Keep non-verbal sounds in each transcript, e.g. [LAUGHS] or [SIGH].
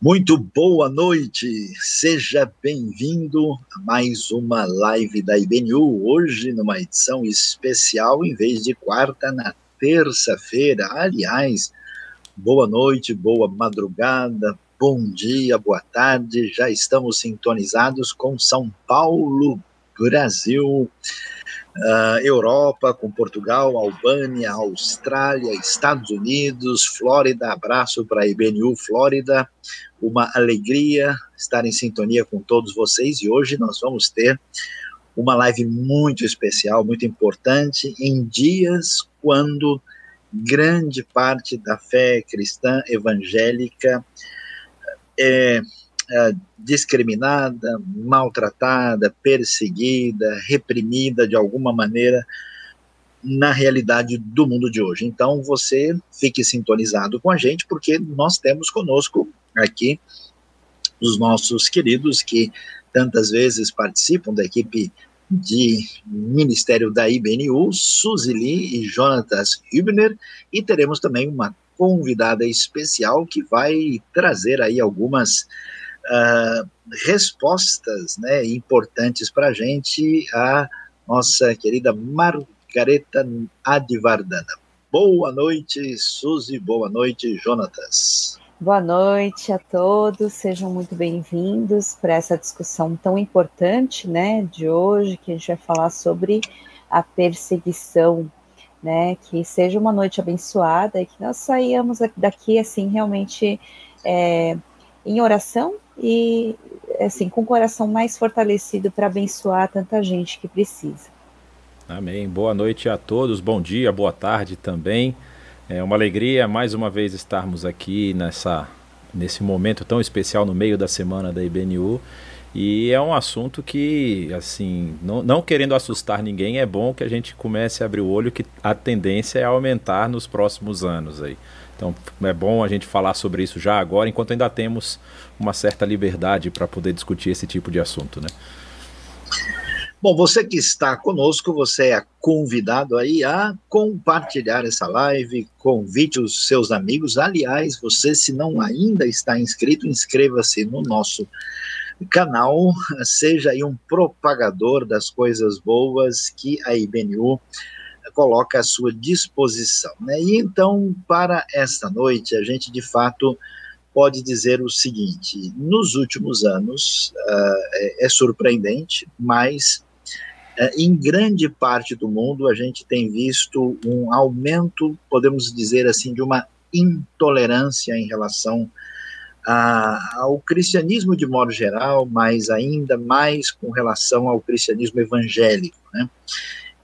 Muito boa noite, seja bem-vindo a mais uma live da IBNU, hoje numa edição especial, em vez de quarta, na terça-feira. Aliás, boa noite, boa madrugada, bom dia, boa tarde, já estamos sintonizados com São Paulo, Brasil, uh, Europa, com Portugal, Albânia, Austrália, Estados Unidos, Flórida. Abraço para a IBNU Flórida. Uma alegria estar em sintonia com todos vocês e hoje nós vamos ter uma live muito especial, muito importante, em dias quando grande parte da fé cristã evangélica é é, discriminada, maltratada, perseguida, reprimida de alguma maneira na realidade do mundo de hoje. Então você fique sintonizado com a gente, porque nós temos conosco aqui os nossos queridos que tantas vezes participam da equipe de Ministério da IBNU, Suzili e Jonatas Hübner, e teremos também uma convidada especial que vai trazer aí algumas uh, respostas né, importantes para a gente, a nossa querida Margareta Adivardana. Boa noite, Suzy, boa noite, Jonatas. Boa noite a todos, sejam muito bem-vindos para essa discussão tão importante, né, de hoje, que a gente vai falar sobre a perseguição, né, que seja uma noite abençoada e que nós saíamos daqui, assim, realmente é, em oração e assim com o coração mais fortalecido para abençoar tanta gente que precisa. Amém. Boa noite a todos. Bom dia, boa tarde também. É uma alegria mais uma vez estarmos aqui nessa nesse momento tão especial no meio da semana da IBNU. E é um assunto que, assim, não, não, querendo assustar ninguém, é bom que a gente comece a abrir o olho que a tendência é aumentar nos próximos anos aí. Então é bom a gente falar sobre isso já agora, enquanto ainda temos uma certa liberdade para poder discutir esse tipo de assunto, né? Bom, você que está conosco, você é convidado aí a compartilhar essa live, convide os seus amigos. Aliás, você se não ainda está inscrito, inscreva-se no nosso canal, seja aí um propagador das coisas boas que a IBNU coloca à sua disposição. Né? E então, para esta noite, a gente de fato pode dizer o seguinte: nos últimos anos, uh, é, é, surpreendente, mas uh, em grande parte do mundo a gente tem visto um aumento, podemos dizer assim, de uma intolerância em relação ao cristianismo de modo geral, mas ainda mais com relação ao cristianismo evangélico. Né?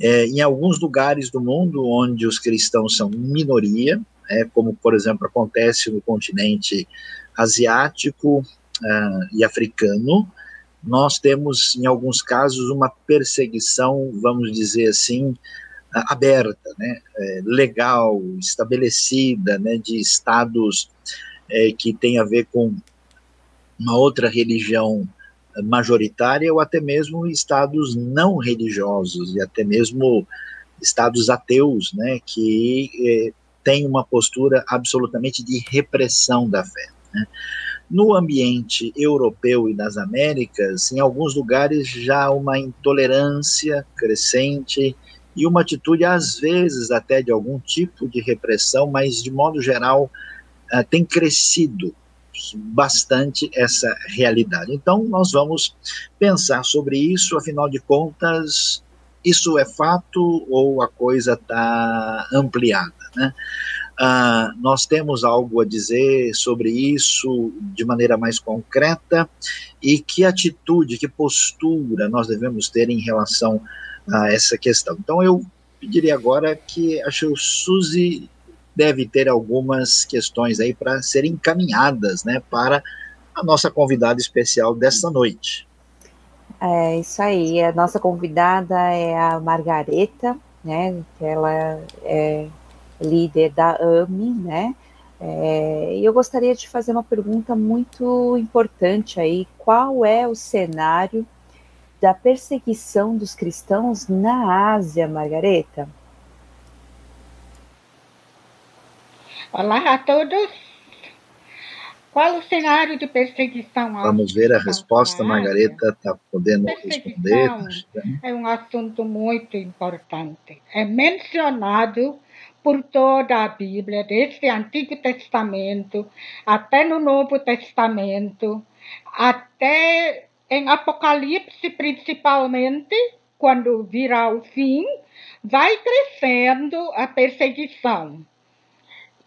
É, em alguns lugares do mundo onde os cristãos são minoria, é, como por exemplo acontece no continente asiático uh, e africano, nós temos em alguns casos uma perseguição, vamos dizer assim, aberta, né, é, legal, estabelecida, né, de estados é, que tem a ver com uma outra religião majoritária ou até mesmo estados não religiosos e até mesmo estados ateus, né, que eh, têm uma postura absolutamente de repressão da fé. Né. No ambiente europeu e das Américas, em alguns lugares já há uma intolerância crescente e uma atitude, às vezes, até de algum tipo de repressão, mas de modo geral uh, tem crescido bastante essa realidade. Então, nós vamos pensar sobre isso, afinal de contas, isso é fato ou a coisa está ampliada, né? Uh, nós temos algo a dizer sobre isso de maneira mais concreta e que atitude, que postura nós devemos ter em relação a essa questão. Então, eu pediria agora que o Suzy deve ter algumas questões aí para serem encaminhadas, né, para a nossa convidada especial desta noite. É isso aí. A nossa convidada é a Margareta, né? Ela é líder da AMI, né? É, e eu gostaria de fazer uma pergunta muito importante aí. Qual é o cenário da perseguição dos cristãos na Ásia, Margareta? Olá a todos. Qual o cenário de perseguição? Vamos ver a resposta, Margareta está podendo responder. É um assunto muito importante. É mencionado por toda a Bíblia, desde o Antigo Testamento até no Novo Testamento, até em Apocalipse, principalmente, quando virá o fim, vai crescendo a perseguição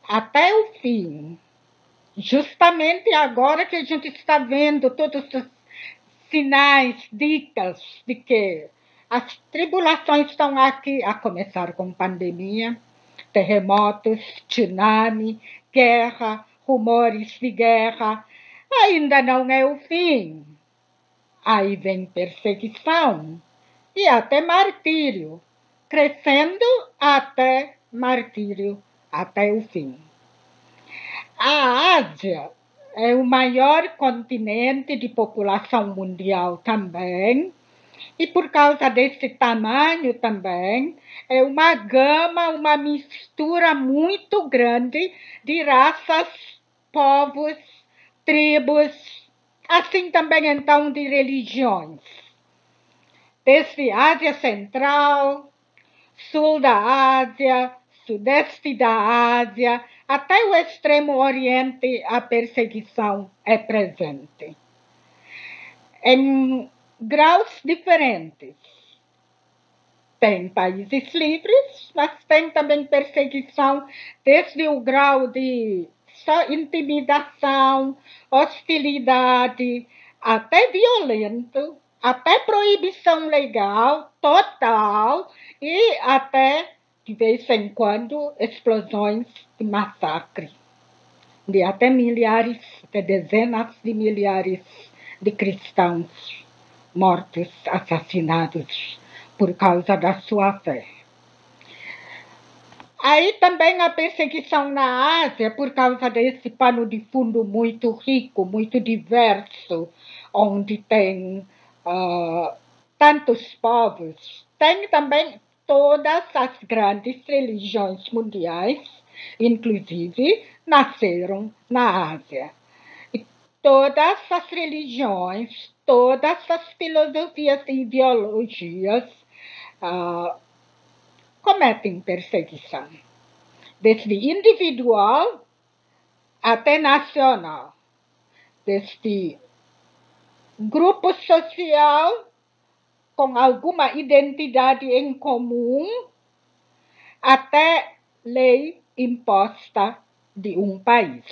até o fim. Justamente agora que a gente está vendo todos os sinais, dicas de que as tribulações estão aqui, a começar com pandemia, terremotos, tsunami, guerra, rumores de guerra, ainda não é o fim. Aí vem perseguição e até martírio, crescendo até martírio, até o fim. A Ásia é o maior continente de população mundial também, e por causa desse tamanho também, é uma gama, uma mistura muito grande de raças, povos, tribos, assim também então de religiões. Desde Ásia Central, sul da Ásia, sudeste da Ásia, até o extremo oriente, a perseguição é presente. Em graus diferentes. Tem países livres, mas tem também perseguição, desde o grau de só intimidação, hostilidade, até violento, até proibição legal total e até de vez em quando, explosões de massacre, de até milhares, até dezenas de milhares de cristãos mortos, assassinados por causa da sua fé. Aí também a perseguição na Ásia, por causa desse pano de fundo muito rico, muito diverso, onde tem uh, tantos povos, tem também todas as grandes religiões mundiais, inclusive, nasceram na Ásia. E todas as religiões, todas as filosofias e ideologias uh, cometem perseguição, desde individual até nacional, desde grupo social com alguma identidade em comum até lei imposta de um país.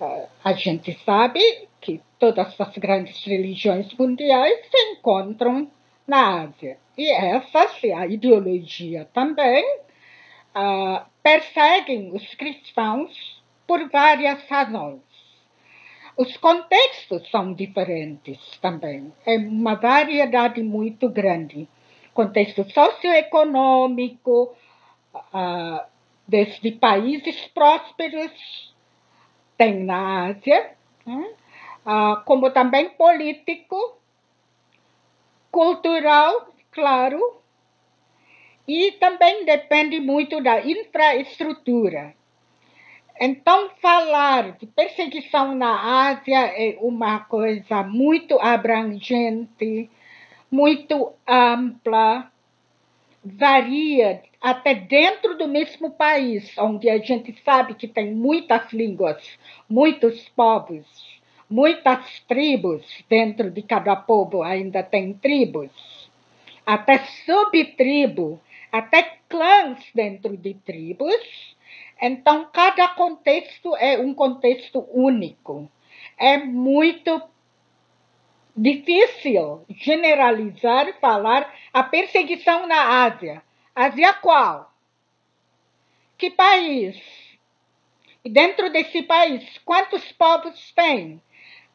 Ah, a gente sabe que todas as grandes religiões mundiais se encontram na Ásia. E essa, a ideologia também, uh, perseguem os cristãos por várias razões. Os contextos são diferentes também. É uma variedade muito grande. Contexto socioeconômico, uh, desde países prósperos, tem na Ásia, né? uh, como também político, cultural, claro, e também depende muito da infraestrutura. Então, falar de perseguição na Ásia é uma coisa muito abrangente, muito ampla, varia até dentro do mesmo país, onde a gente sabe que tem muitas línguas, muitos povos, muitas tribos, dentro de cada povo ainda tem tribos, até subtribo, até clãs dentro de tribos então, cada contexto é um contexto único. É muito difícil generalizar e falar a perseguição na Ásia. Ásia qual? Que país? E dentro desse país, quantos povos tem?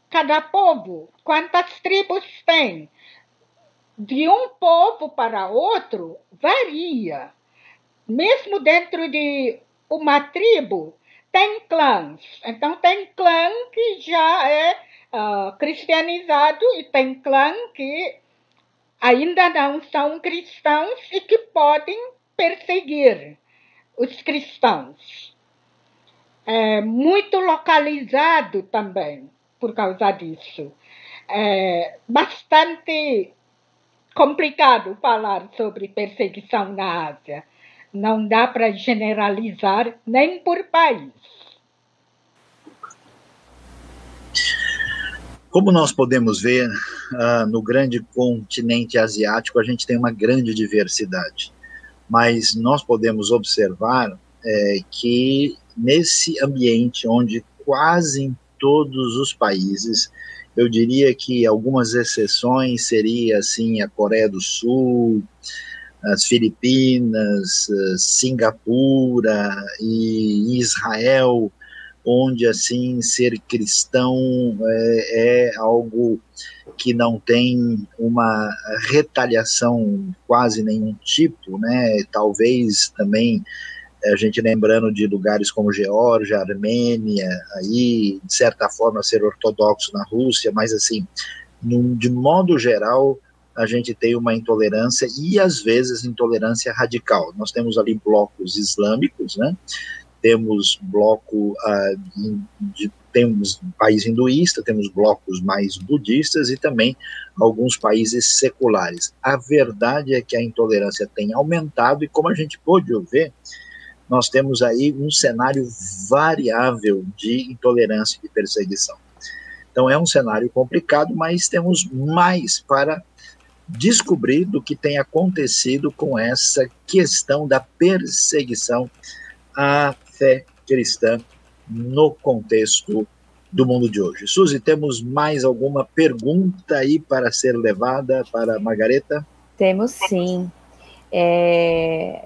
Cada povo, quantas tribos tem? De um povo para outro, varia. Mesmo dentro de uma tribo tem clãs. Então, tem clã que já é uh, cristianizado e tem clã que ainda não são cristãos e que podem perseguir os cristãos. é muito localizado também por causa disso. É bastante complicado falar sobre perseguição na Ásia. Não dá para generalizar nem por país. Como nós podemos ver, uh, no grande continente asiático, a gente tem uma grande diversidade. Mas nós podemos observar é, que nesse ambiente onde quase em todos os países, eu diria que algumas exceções seria assim a Coreia do Sul, as Filipinas, Singapura e Israel, onde assim ser cristão é, é, algo que não tem uma retaliação quase nenhum tipo, né? Talvez também a gente lembrando de lugares como Geórgia, Armênia, aí de certa forma ser ortodoxo na Rússia, mas assim, num, de modo geral a gente tem uma intolerância e às vezes intolerância radical. Nós temos ali blocos islâmicos, né? temos bloco uh, de, temos país hinduísta, temos blocos mais budistas e também alguns países seculares. A verdade é que a intolerância tem aumentado e como a gente pôde ver, nós temos aí um cenário variável de intolerância e perseguição. Então é um cenário complicado, mas temos mais para descobrir do que tem acontecido com essa questão da perseguição à fé cristã no contexto do mundo de hoje. Suzy, temos mais alguma pergunta aí para ser levada para Margareta? Temos sim. É,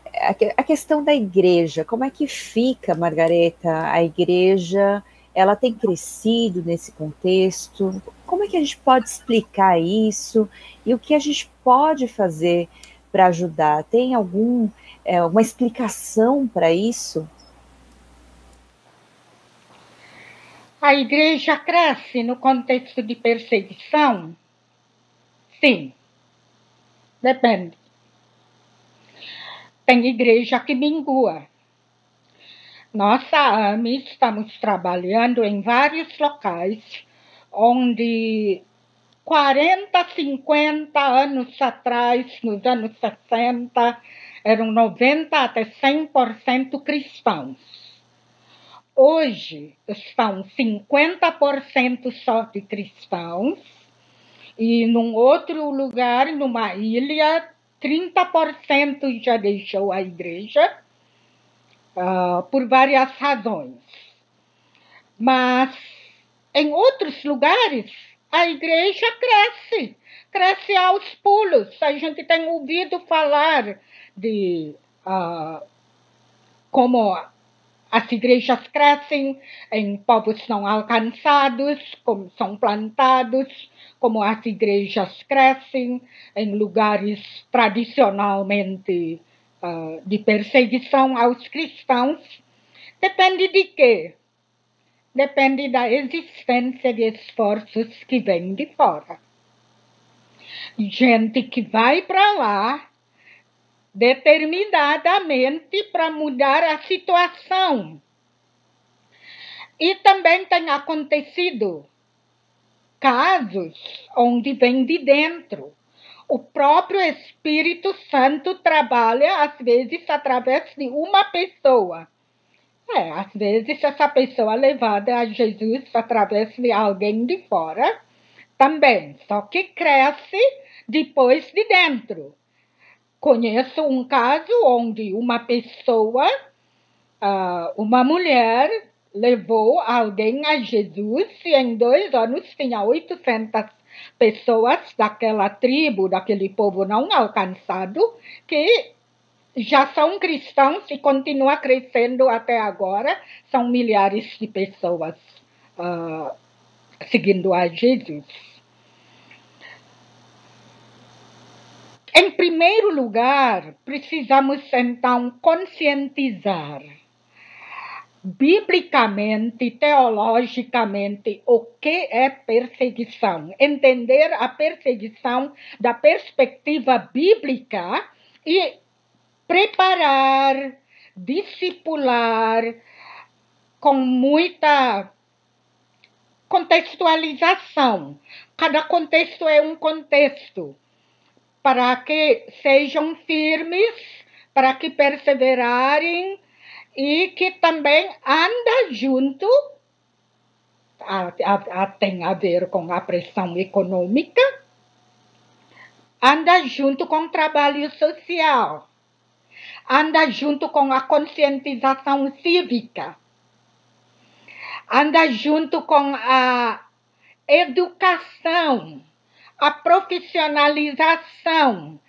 a, questão da igreja, como é que fica, Margareta? A igreja, ela tem crescido nesse contexto? Como é que a gente pode explicar isso? E o que a gente pode fazer para ajudar? Tem algum, é, alguma explicação para isso? A igreja cresce no contexto de perseguição? Sim. Depende. Tem igreja que mingua. Nossa AME estamos trabalhando em vários locais onde 40, 50 anos atrás, nos anos 60, eram 90 até 100% cristãos. Hoje estão 50% só de cristãos e num outro lugar, numa ilha, 30% já deixou a igreja uh, por várias razões. Mas em outros lugares a igreja cresce, cresce aos pulos. A gente tem ouvido falar de uh, como as igrejas crescem em povos não alcançados, como são plantados, como as igrejas crescem em lugares tradicionalmente uh, de perseguição aos cristãos. Depende de quê? Depende da existência de esforços que vêm de fora. Gente que vai para lá determinadamente para mudar a situação. E também tem acontecido casos onde vem de dentro. O próprio Espírito Santo trabalha, às vezes, através de uma pessoa. É, às vezes, essa pessoa é levada a Jesus através de alguém de fora também, só que cresce depois de dentro. Conheço um caso onde uma pessoa, ah, uma mulher, levou alguém a Jesus e em dois anos tinha 800 pessoas daquela tribo, daquele povo não alcançado, que já são cristãos e continua crescendo até agora. São milhares de pessoas uh, seguindo a Jesus. Em primeiro lugar, precisamos então conscientizar biblicamente, teologicamente, o que é perseguição, entender a perseguição da perspectiva bíblica e preparar, discipular com muita contextualização. Cada contexto é um contexto para que sejam firmes, para que perseverarem e que também anda junto, a, a, a, tem a ver com a pressão econômica, anda junto com o trabalho social, anda junto com a conscientização cívica, anda junto com a educação, a profissionalização,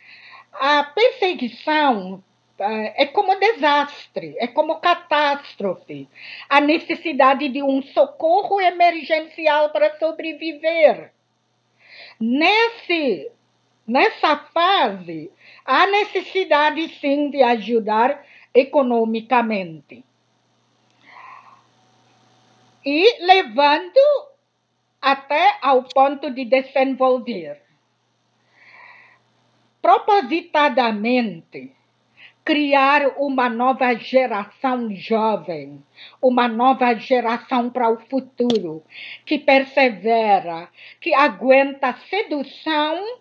a perseguição é como desastre, é como catástrofe, a necessidade de um socorro emergencial para sobreviver. Nesse, nessa fase, há necessidade sim de ajudar economicamente. E levando até ao ponto de desenvolver propositadamente criar uma nova geração jovem, uma nova geração para o futuro, que persevera, que aguenta a sedução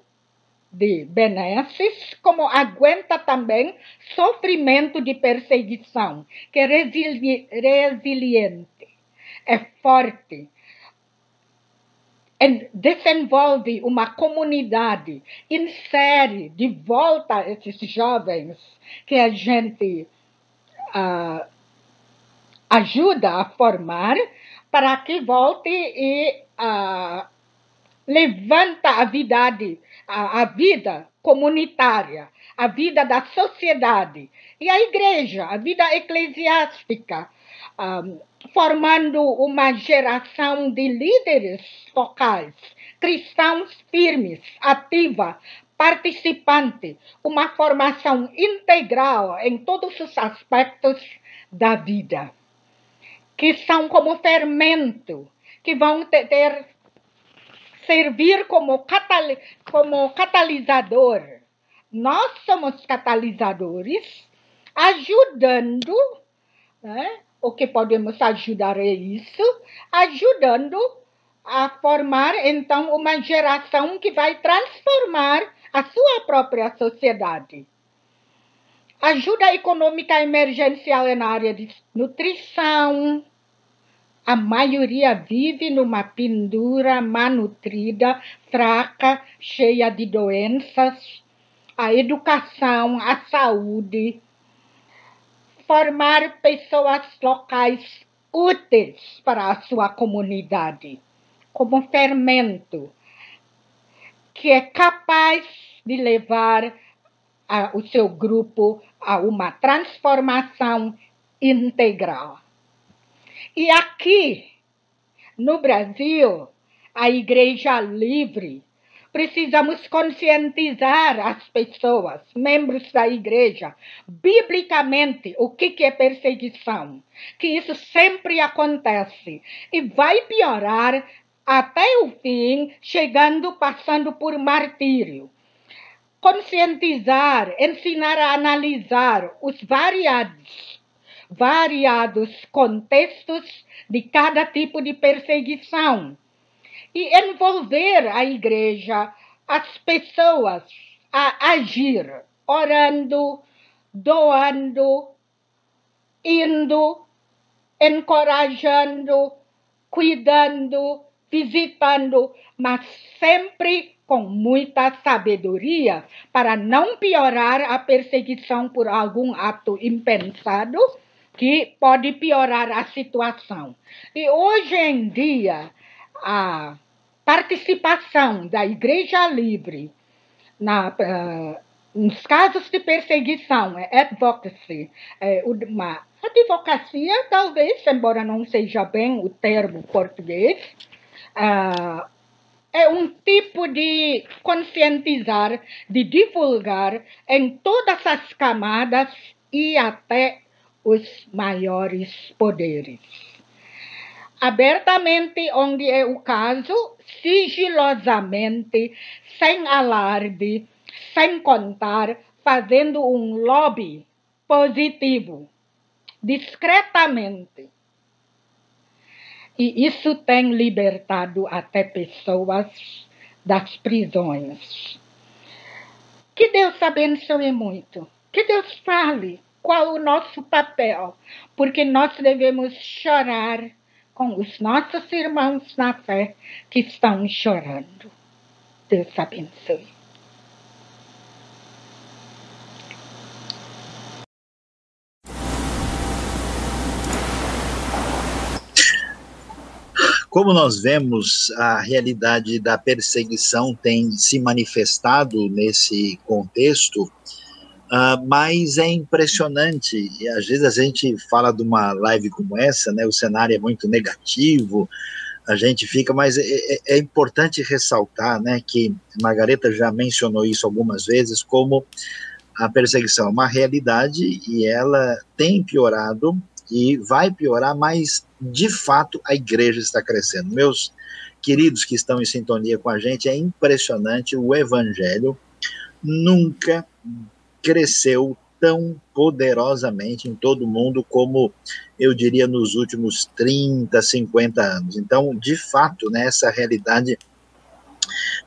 de benesses, como aguenta também sofrimento de perseguição, que é resili resiliente, é forte, desenvolve uma comunidade, insere de volta esses jovens que a gente uh, ajuda a formar para que volte e uh, levanta a vida, a, a vida comunitária, a vida da sociedade. E a igreja, a vida eclesiástica, um, ah, formando uma geração de líderes locais, cristãos firmes, ativa, participante, uma formação integral em todos os aspectos da vida, que são como fermento, que vão ter, servir como, catali como catalisador. Nós somos catalisadores, ajudando, né? O que podemos ajudar é isso, ajudando a formar então uma geração que vai transformar a sua própria sociedade. Ajuda econômica emergencial na área de nutrição. A maioria vive numa pendura malnutrida, fraca, cheia de doenças. A educação, a saúde. Formar pessoas locais úteis para a sua comunidade, como fermento que é capaz de levar a, o seu grupo a uma transformação integral. E aqui, no Brasil, a Igreja Livre, precisamos conscientizar as pessoas, membros da igreja, biblicamente, o que, que é perseguição. Que isso sempre acontece e vai piorar até o fim, chegando, passando por martírio. Conscientizar, ensinar a analisar os variados, variados contextos de cada tipo de perseguição e envolver a igreja, as pessoas a agir, orando, doando, indo, encorajando, cuidando, visitando, mas sempre com muita sabedoria para não piorar a perseguição por algum ato impensado que pode piorar a situação. E hoje em dia, a participação da Igreja Livre na, uh, nos casos de perseguição, é advocacy, é uma advocacia, talvez, embora não seja bem o termo português, uh, é um tipo de conscientizar, de divulgar em todas as camadas e até os maiores poderes. Abertamente, onde é o caso, sigilosamente, sem alarde, sem contar, fazendo um lobby positivo, discretamente E isso tem libertado até pessoas das prisões. Que Deus abençoe muito. Que Deus fale qual o nosso papel, porque nós devemos chorar com os nossos irmãos na fé que estão chorando. Deus abençoe. Como nós vemos, a realidade da perseguição tem se manifestado nesse contexto, uh, mas é impressionante. E às vezes a gente fala de uma live como essa, né? O cenário é muito negativo, a gente fica, mas é, é, é importante ressaltar, né? Que Margareta já mencionou isso algumas vezes, como a perseguição é uma realidade e ela tem piorado e vai piorar, mas de fato a igreja está crescendo. Meus queridos que estão em sintonia com a gente, é impressionante o evangelho nunca cresceu tão poderosamente em todo o mundo como eu diria nos últimos 30, 50 anos. Então, de fato, né, essa realidade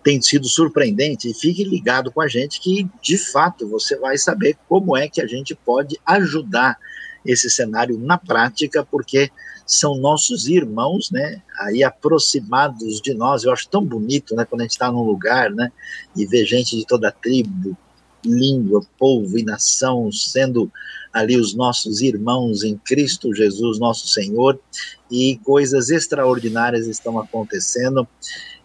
tem sido surpreendente e fique ligado com a gente que de fato você vai saber como é que a gente pode ajudar esse cenário na prática, porque são nossos irmãos, né, aí aproximados de nós. Eu acho tão bonito, né, quando a gente está num lugar, né, e vê gente de toda a tribo, língua, povo e nação sendo ali os nossos irmãos em Cristo Jesus, nosso Senhor, e coisas extraordinárias estão acontecendo.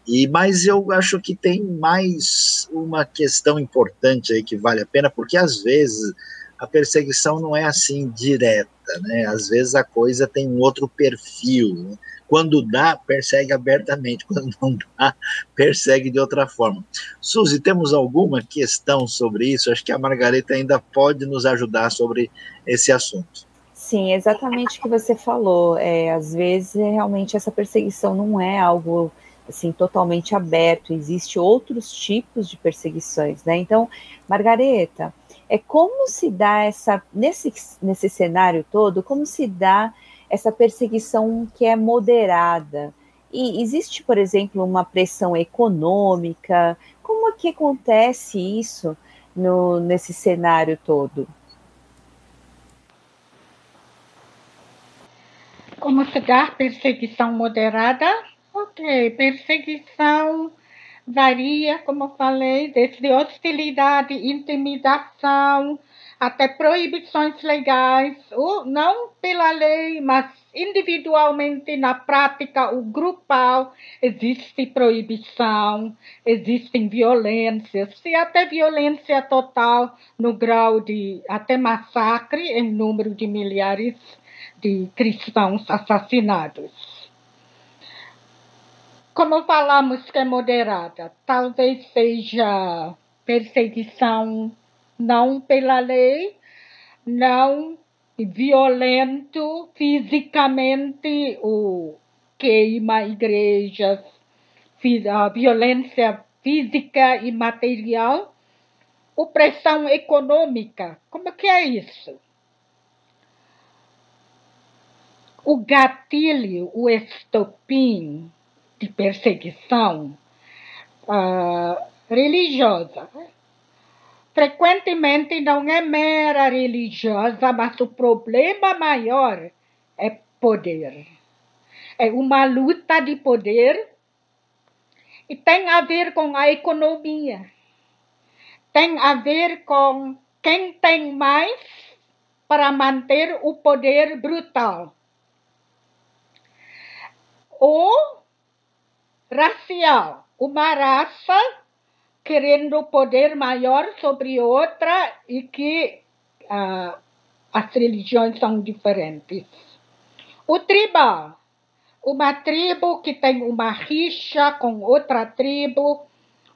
E mas eu acho que tem mais uma questão importante aí que vale a pena, porque às vezes a perseguição não é assim direta, né? Às vezes a coisa tem um outro perfil. Né? Quando dá, persegue abertamente, quando não dá, persegue de outra forma. Suzy, temos alguma questão sobre isso? Acho que a Margareta ainda pode nos ajudar sobre esse assunto. Sim, exatamente o que você falou. É, às vezes, realmente, essa perseguição não é algo assim totalmente aberto. Existem outros tipos de perseguições, né? Então, Margareta, é como se dá essa nesse, nesse cenário todo, como se dá essa perseguição que é moderada. E existe, por exemplo, uma pressão econômica? Como é que acontece isso no, nesse cenário todo? Como se dá perseguição moderada? Ok, perseguição varia, como falei, desde hostilidade, intimidação, até proibições legais, ou não pela lei, mas individualmente na prática, o grupal, existe proibição, existem violências, e até violência total no grau de até massacre em número de milhares de cristãos assassinados. Como falamos que é moderada, talvez seja perseguição não pela lei, não violento fisicamente, o queima igrejas, a violência física e material, opressão econômica. Como que é isso? O gatilho, o estopim, de perseguição uh, religiosa. Frequentemente não é mera religiosa, mas o problema maior é poder. É uma luta de poder e tem a ver com a economia. Tem a ver com quem tem mais para manter o poder brutal. Ou racial, uma raça querendo poder maior sobre outra e que uh, as religiões são diferentes. O tribal, uma tribo que tem uma rixa com outra tribo,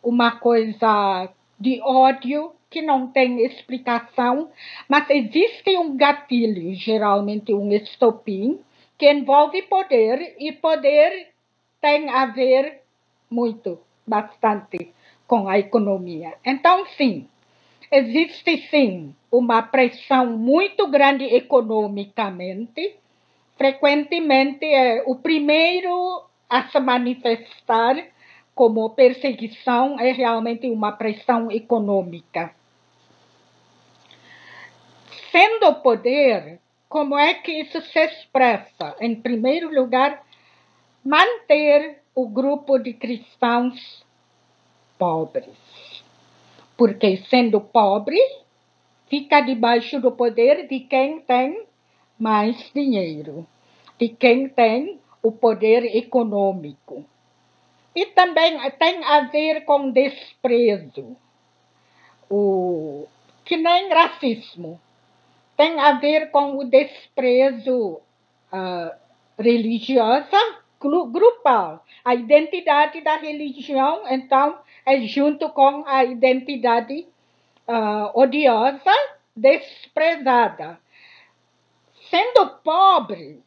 uma coisa de ódio que não tem explicação, mas existe um gatilho, geralmente um estopim, que envolve poder e poder tem a ver muito, bastante, com a economia. Então, sim, existe sim uma pressão muito grande economicamente frequentemente é o primeiro a se manifestar como perseguição é realmente uma pressão econômica. Sendo o poder, como é que isso se expressa? Em primeiro lugar, manter o grupo de cristãos pobres. Porque, sendo pobre, fica debaixo do poder de quem tem mais dinheiro, de quem tem o poder econômico. E também tem a ver com desprezo, o, que nem racismo. Tem a ver com o desprezo uh, religiosa grupal. A identidade da religião, então, é junto com a identidade uh, odiosa, desprezada. Sendo pobre,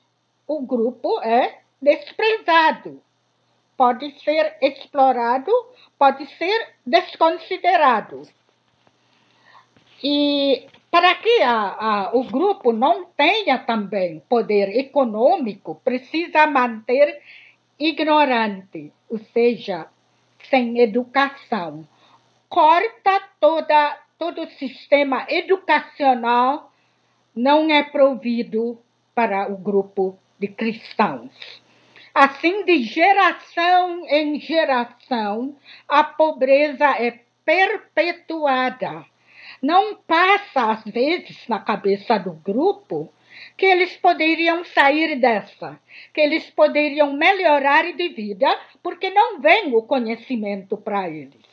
o grupo é desprezado pode ser explorado, pode ser desconsiderado. E para que a, a, o grupo não tenha também poder econômico, precisa manter ignorante, ou seja, sem educação. Corta toda, todo o sistema educacional, não é provido para o grupo de cristãos. Assim, de geração em geração, a pobreza é perpetuada. Não passa, às vezes, na cabeça do grupo que eles poderiam sair dessa, que eles poderiam melhorar de vida, porque não vem o conhecimento para eles.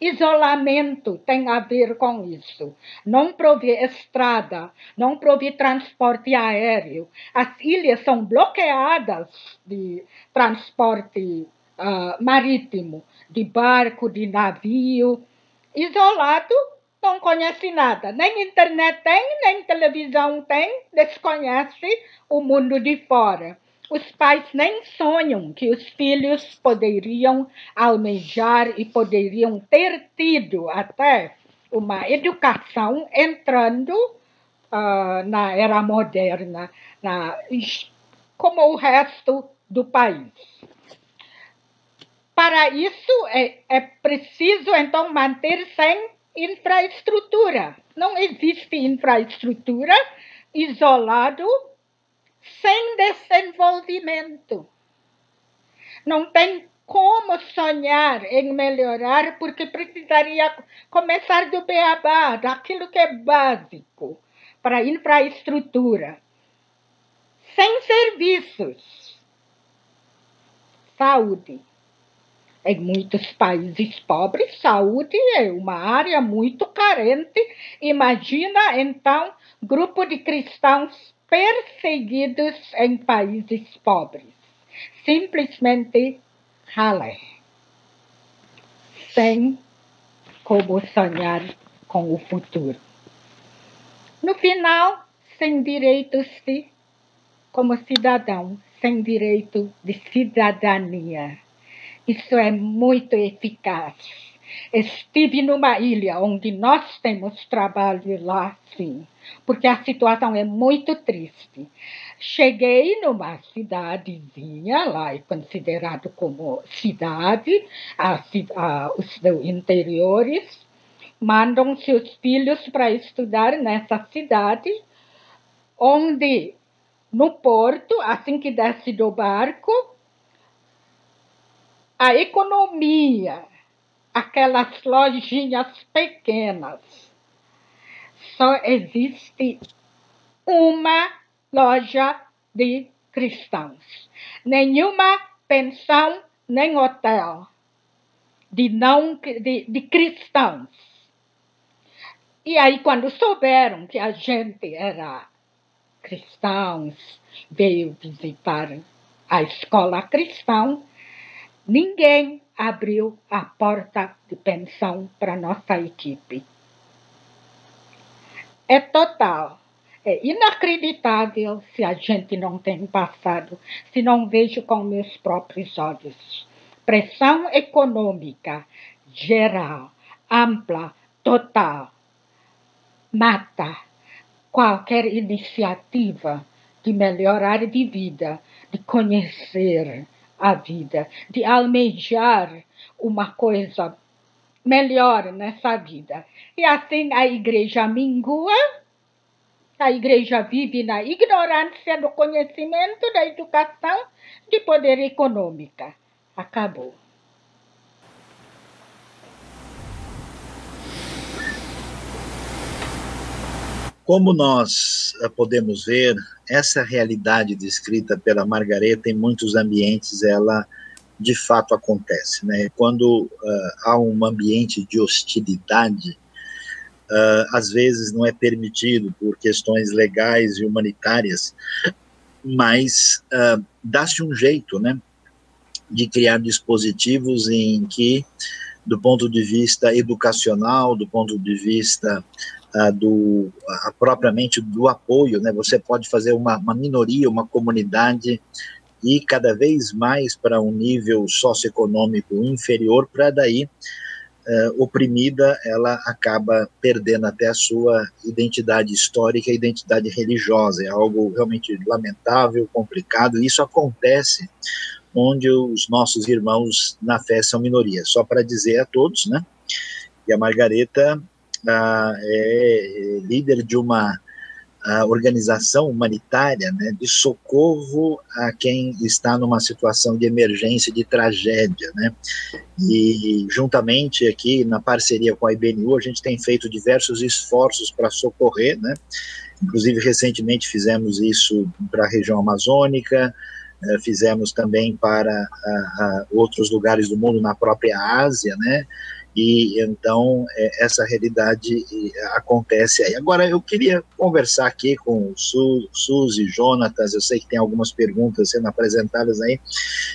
Isolamento tem a ver com isso. Não prover estrada, não prover transporte aéreo. As ilhas são bloqueadas de transporte uh, marítimo, de barco, de navio. Isolado, não conhece nada. Nem internet tem, nem televisão tem, desconhece o mundo de fora. Os pais nem sonham que os filhos poderiam almejar e poderiam ter tido até uma educação entrando uh, na era moderna, na, como o resto do país. Para isso, é, é preciso, então, manter sem infraestrutura. Não existe infraestrutura isolado sem desenvolvimento. Não tem como sonhar em melhorar, porque precisaria começar do beabá, daquilo que é básico para infraestrutura. Sem serviços. Saúde. Em muitos países pobres, saúde é uma área muito carente. Imagina, então, grupo de cristãos perseguidos em países pobres. Simplesmente ralé. Sem como sonhar com o futuro. No final, sem direitos de, como cidadão, sem direito de cidadania. Isso é muito eficaz. Estive numa ilha onde nós temos trabalho lá, sim porque a situação é muito triste. Cheguei numa cidadezinha, lá é considerado como cidade, a, a, os interiores, mandam seus filhos para estudar nessa cidade, onde no porto, assim que desce do barco, a economia, aquelas lojinhas pequenas, só existe uma loja de cristãos. Nenhuma pensão nem hotel de, não, de, de cristãos. E aí, quando souberam que a gente era cristãos, veio visitar a escola cristã, ninguém abriu a porta de pensão para nossa equipe é total. É inacreditável se a gente não tem passado, se não vejo com meus próprios olhos. Pressão econômica geral, ampla, total, mata qualquer iniciativa de melhorar de vida, de conhecer a vida, de almejar uma coisa melhor nessa vida. E assim a igreja mingua, a igreja vive na ignorância do conhecimento, da educação, de poder econômica. Acabou. Como nós eh, podemos ver, essa realidade descrita pela Margareta em muitos ambientes, ela de fato acontece. Né? Quando uh, há um ambiente de hostilidade, uh, às vezes não é permitido por questões legais e humanitárias, mas uh, dá-se um jeito né, de criar dispositivos em que, do ponto de vista educacional, do ponto de vista do propriamente do apoio, né? Você pode fazer uma, uma minoria, uma comunidade e cada vez mais para um nível socioeconômico inferior, para daí uh, oprimida, ela acaba perdendo até a sua identidade histórica identidade religiosa. É algo realmente lamentável, complicado, e isso acontece onde os nossos irmãos na fé são minoria. Só para dizer a todos, né? E a Margareta é líder de uma organização humanitária né, de socorro a quem está numa situação de emergência, de tragédia, né? E juntamente aqui na parceria com a IBNU a gente tem feito diversos esforços para socorrer, né? Inclusive recentemente fizemos isso para a região amazônica, eh, fizemos também para outros lugares do mundo na própria Ásia, né? E então é, essa realidade acontece aí. Agora eu queria conversar aqui com Su, Suzy, Jonatas, eu sei que tem algumas perguntas sendo apresentadas aí.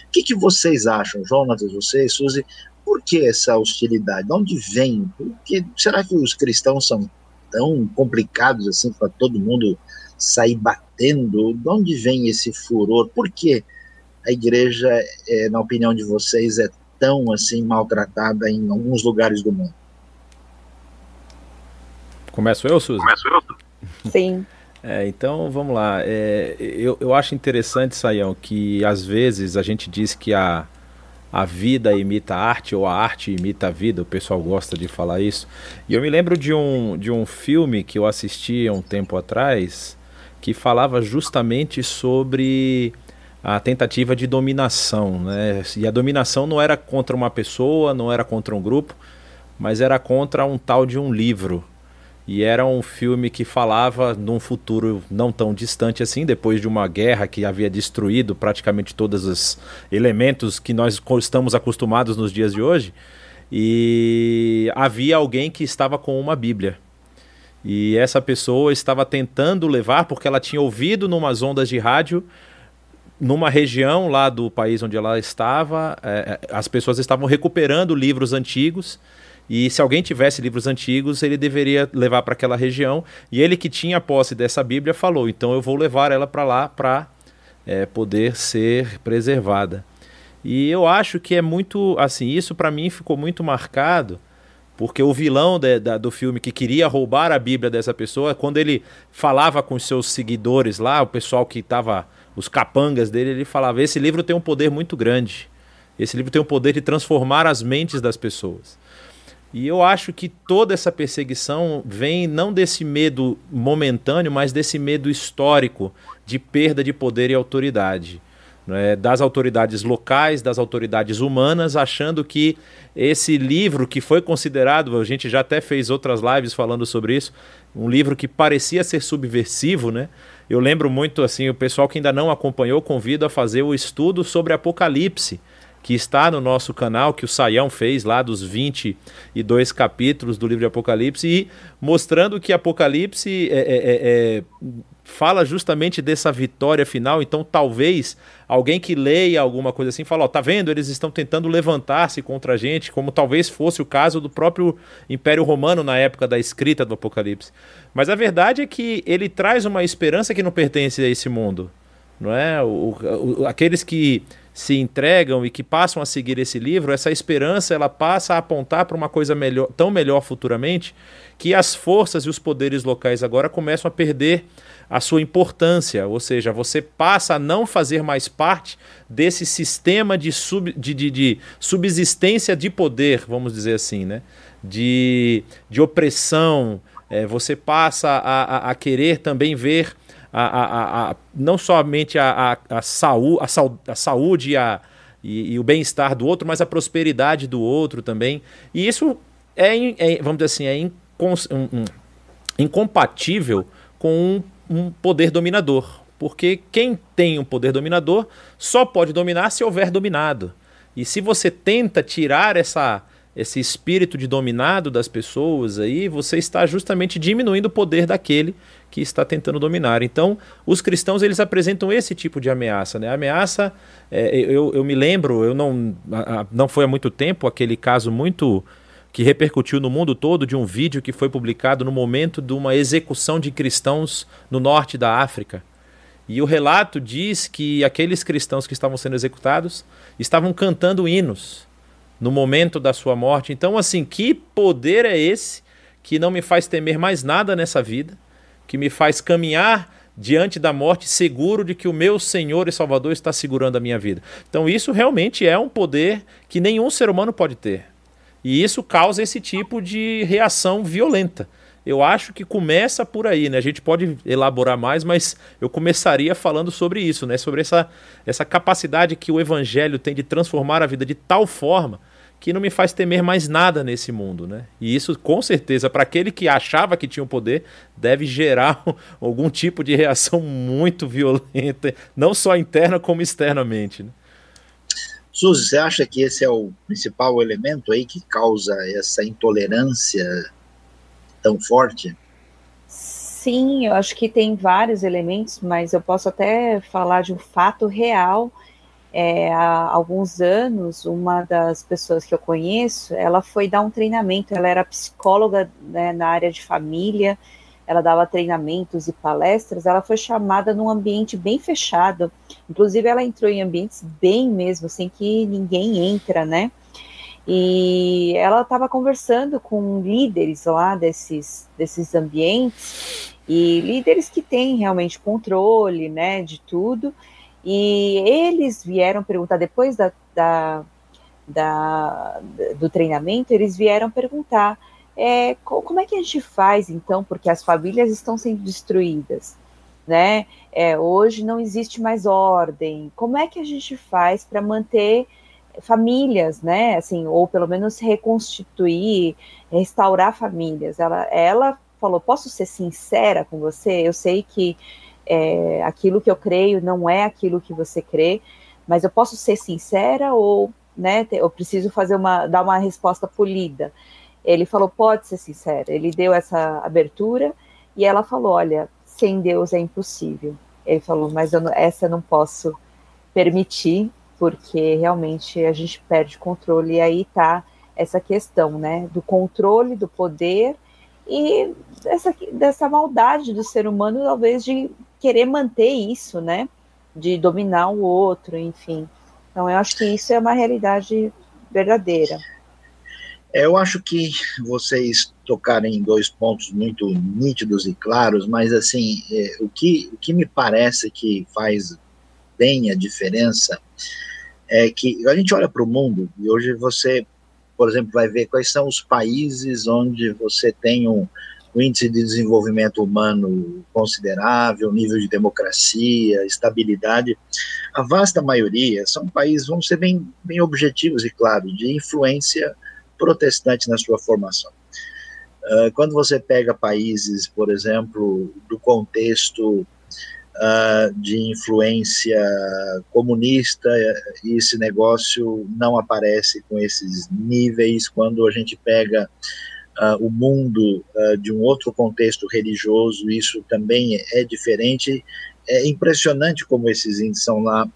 O que, que vocês acham, Jonatas, vocês, Suzy, por que essa hostilidade? De onde vem? Porque, será que os cristãos são tão complicados assim para todo mundo sair batendo? De onde vem esse furor? Por que a igreja, é, na opinião de vocês, é tão assim maltratada em alguns lugares do mundo. Começo eu, Suzy? Começo eu? Sim. É, então vamos lá. É, eu, eu acho interessante, Saião, que às vezes a gente diz que a, a vida imita a arte ou a arte imita a vida, o pessoal gosta de falar isso. E eu me lembro de um, de um filme que eu assisti há um tempo atrás que falava justamente sobre a tentativa de dominação. Né? E a dominação não era contra uma pessoa, não era contra um grupo, mas era contra um tal de um livro. E era um filme que falava num futuro não tão distante assim, depois de uma guerra que havia destruído praticamente todos os elementos que nós estamos acostumados nos dias de hoje. E havia alguém que estava com uma Bíblia. E essa pessoa estava tentando levar, porque ela tinha ouvido numas ondas de rádio numa região lá do país onde ela estava, é, é, as pessoas estavam recuperando livros antigos. E se alguém tivesse livros antigos, ele deveria levar para aquela região. E ele que tinha posse dessa Bíblia falou: então eu vou levar ela para lá para é, poder ser preservada. E eu acho que é muito assim. Isso para mim ficou muito marcado, porque o vilão de, da, do filme que queria roubar a Bíblia dessa pessoa, quando ele falava com seus seguidores lá, o pessoal que estava os capangas dele, ele falava: esse livro tem um poder muito grande. Esse livro tem o poder de transformar as mentes das pessoas. E eu acho que toda essa perseguição vem não desse medo momentâneo, mas desse medo histórico de perda de poder e autoridade. É, das autoridades locais, das autoridades humanas, achando que esse livro que foi considerado, a gente já até fez outras lives falando sobre isso, um livro que parecia ser subversivo, né? Eu lembro muito assim, o pessoal que ainda não acompanhou, convido a fazer o estudo sobre Apocalipse, que está no nosso canal, que o Saião fez lá dos 22 capítulos do livro de Apocalipse, e mostrando que Apocalipse é, é, é, é fala justamente dessa vitória final. Então, talvez alguém que leia alguma coisa assim fale: Ó, tá vendo? Eles estão tentando levantar-se contra a gente, como talvez fosse o caso do próprio Império Romano na época da escrita do Apocalipse. Mas a verdade é que ele traz uma esperança que não pertence a esse mundo. Não é? O, o, aqueles que se entregam e que passam a seguir esse livro, essa esperança ela passa a apontar para uma coisa melhor, tão melhor futuramente, que as forças e os poderes locais agora começam a perder a sua importância, ou seja, você passa a não fazer mais parte desse sistema de, sub, de, de, de subsistência de poder, vamos dizer assim, né? de, de opressão, é, você passa a, a, a, querer também ver a, a, a não somente a, a, saú, a, saúde, a saúde a, e, e o bem-estar do outro, mas a prosperidade do outro também. E isso é, é vamos dizer assim, é incons, um, um, incompatível com um, um poder dominador. Porque quem tem um poder dominador só pode dominar se houver dominado. E se você tenta tirar essa, esse espírito de dominado das pessoas aí, você está justamente diminuindo o poder daquele que está tentando dominar. Então, os cristãos eles apresentam esse tipo de ameaça, né? A ameaça, é, eu, eu me lembro, eu não, não foi há muito tempo aquele caso muito que repercutiu no mundo todo de um vídeo que foi publicado no momento de uma execução de cristãos no norte da África. E o relato diz que aqueles cristãos que estavam sendo executados estavam cantando hinos no momento da sua morte. Então, assim, que poder é esse que não me faz temer mais nada nessa vida, que me faz caminhar diante da morte seguro de que o meu Senhor e Salvador está segurando a minha vida. Então, isso realmente é um poder que nenhum ser humano pode ter. E isso causa esse tipo de reação violenta. Eu acho que começa por aí, né? A gente pode elaborar mais, mas eu começaria falando sobre isso, né? Sobre essa, essa capacidade que o evangelho tem de transformar a vida de tal forma que não me faz temer mais nada nesse mundo, né? E isso, com certeza, para aquele que achava que tinha o poder, deve gerar [LAUGHS] algum tipo de reação muito violenta, não só interna como externamente. Né? Suzy, você acha que esse é o principal elemento aí que causa essa intolerância tão forte? Sim, eu acho que tem vários elementos, mas eu posso até falar de um fato real é, há alguns anos, uma das pessoas que eu conheço, ela foi dar um treinamento, ela era psicóloga né, na área de família, ela dava treinamentos e palestras, ela foi chamada num ambiente bem fechado, inclusive ela entrou em ambientes bem mesmo, sem que ninguém entra, né, e ela estava conversando com líderes lá desses, desses ambientes, e líderes que têm realmente controle, né, de tudo, e eles vieram perguntar, depois da, da, da do treinamento, eles vieram perguntar é, como é que a gente faz então, porque as famílias estão sendo destruídas, né? É, hoje não existe mais ordem. Como é que a gente faz para manter famílias, né? Assim, ou pelo menos reconstituir, restaurar famílias. Ela, ela falou: posso ser sincera com você? Eu sei que é, aquilo que eu creio não é aquilo que você crê, mas eu posso ser sincera ou né, eu preciso fazer uma dar uma resposta polida. Ele falou, pode ser sincera. Ele deu essa abertura e ela falou, olha, sem Deus é impossível. Ele falou, mas eu, essa eu não posso permitir, porque realmente a gente perde controle. E aí tá essa questão, né, do controle, do poder e dessa, dessa maldade do ser humano, talvez de querer manter isso, né? De dominar o outro, enfim. Então, eu acho que isso é uma realidade verdadeira. É, eu acho que vocês tocaram em dois pontos muito nítidos e claros, mas assim, é, o, que, o que me parece que faz bem a diferença é que a gente olha para o mundo e hoje você, por exemplo, vai ver quais são os países onde você tem um, um índice de desenvolvimento humano considerável, nível de democracia, estabilidade. A vasta maioria são países, vamos ser bem, bem objetivos e claros, de influência protestante na sua formação. Uh, quando você pega países, por exemplo, do contexto uh, de influência comunista, e esse negócio não aparece com esses níveis. Quando a gente pega uh, o mundo uh, de um outro contexto religioso, isso também é diferente. É impressionante como esses índices são lá,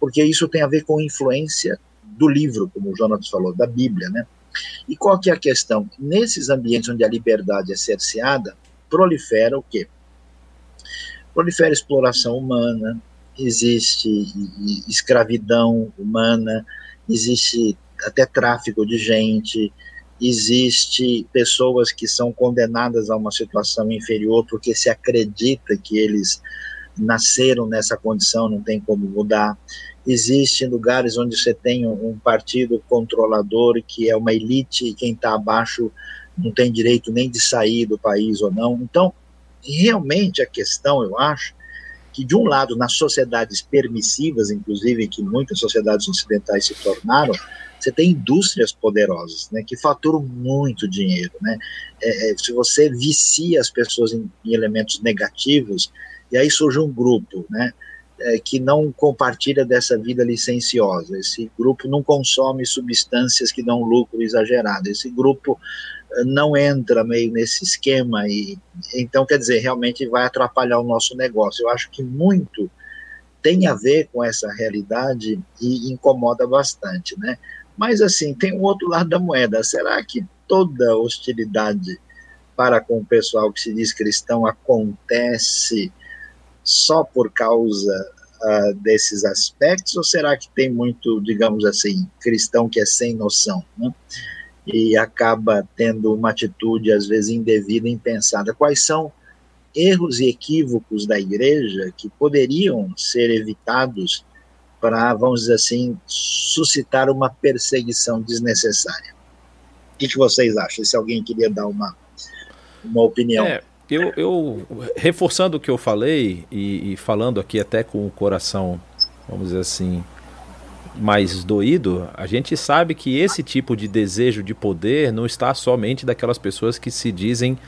porque isso tem a ver com influência do livro, como o Jonas falou, da Bíblia, né? E qual que é a questão? Nesses ambientes onde a liberdade é cerceada, prolifera o quê? Prolifera exploração humana, existe escravidão humana, existe até tráfico de gente, existe pessoas que são condenadas a uma situação inferior porque se acredita que eles nasceram nessa condição, não tem como mudar. Existem lugares onde você tem um partido controlador que é uma elite e quem está abaixo não tem direito nem de sair do país ou não. Então, realmente a questão, eu acho, que de um lado, nas sociedades permissivas, inclusive que muitas sociedades ocidentais se tornaram, você tem indústrias poderosas, né, que faturam muito dinheiro, né, é, é, se você vicia as pessoas em, em, elementos negativos, e aí surge um grupo, né, é, que não compartilha dessa vida licenciosa, esse grupo não consome substâncias que dão lucro exagerado, esse grupo não entra meio nesse esquema e então quer dizer realmente vai atrapalhar o nosso negócio. Eu acho que muito tem a ver com essa realidade e incomoda bastante, né? Mas assim tem um outro lado da moeda. Será que toda hostilidade para com o pessoal que se diz cristão acontece só por causa uh, desses aspectos ou será que tem muito, digamos assim, cristão que é sem noção, né? E acaba tendo uma atitude, às vezes, indevida, impensada. Quais são erros e equívocos da igreja que poderiam ser evitados para, vamos dizer assim, suscitar uma perseguição desnecessária? O que, que vocês acham? Se alguém queria dar uma, uma opinião. É, eu, eu, reforçando o que eu falei e, e falando aqui até com o coração, vamos dizer assim, mais doído, a gente sabe que esse tipo de desejo de poder não está somente daquelas pessoas que se dizem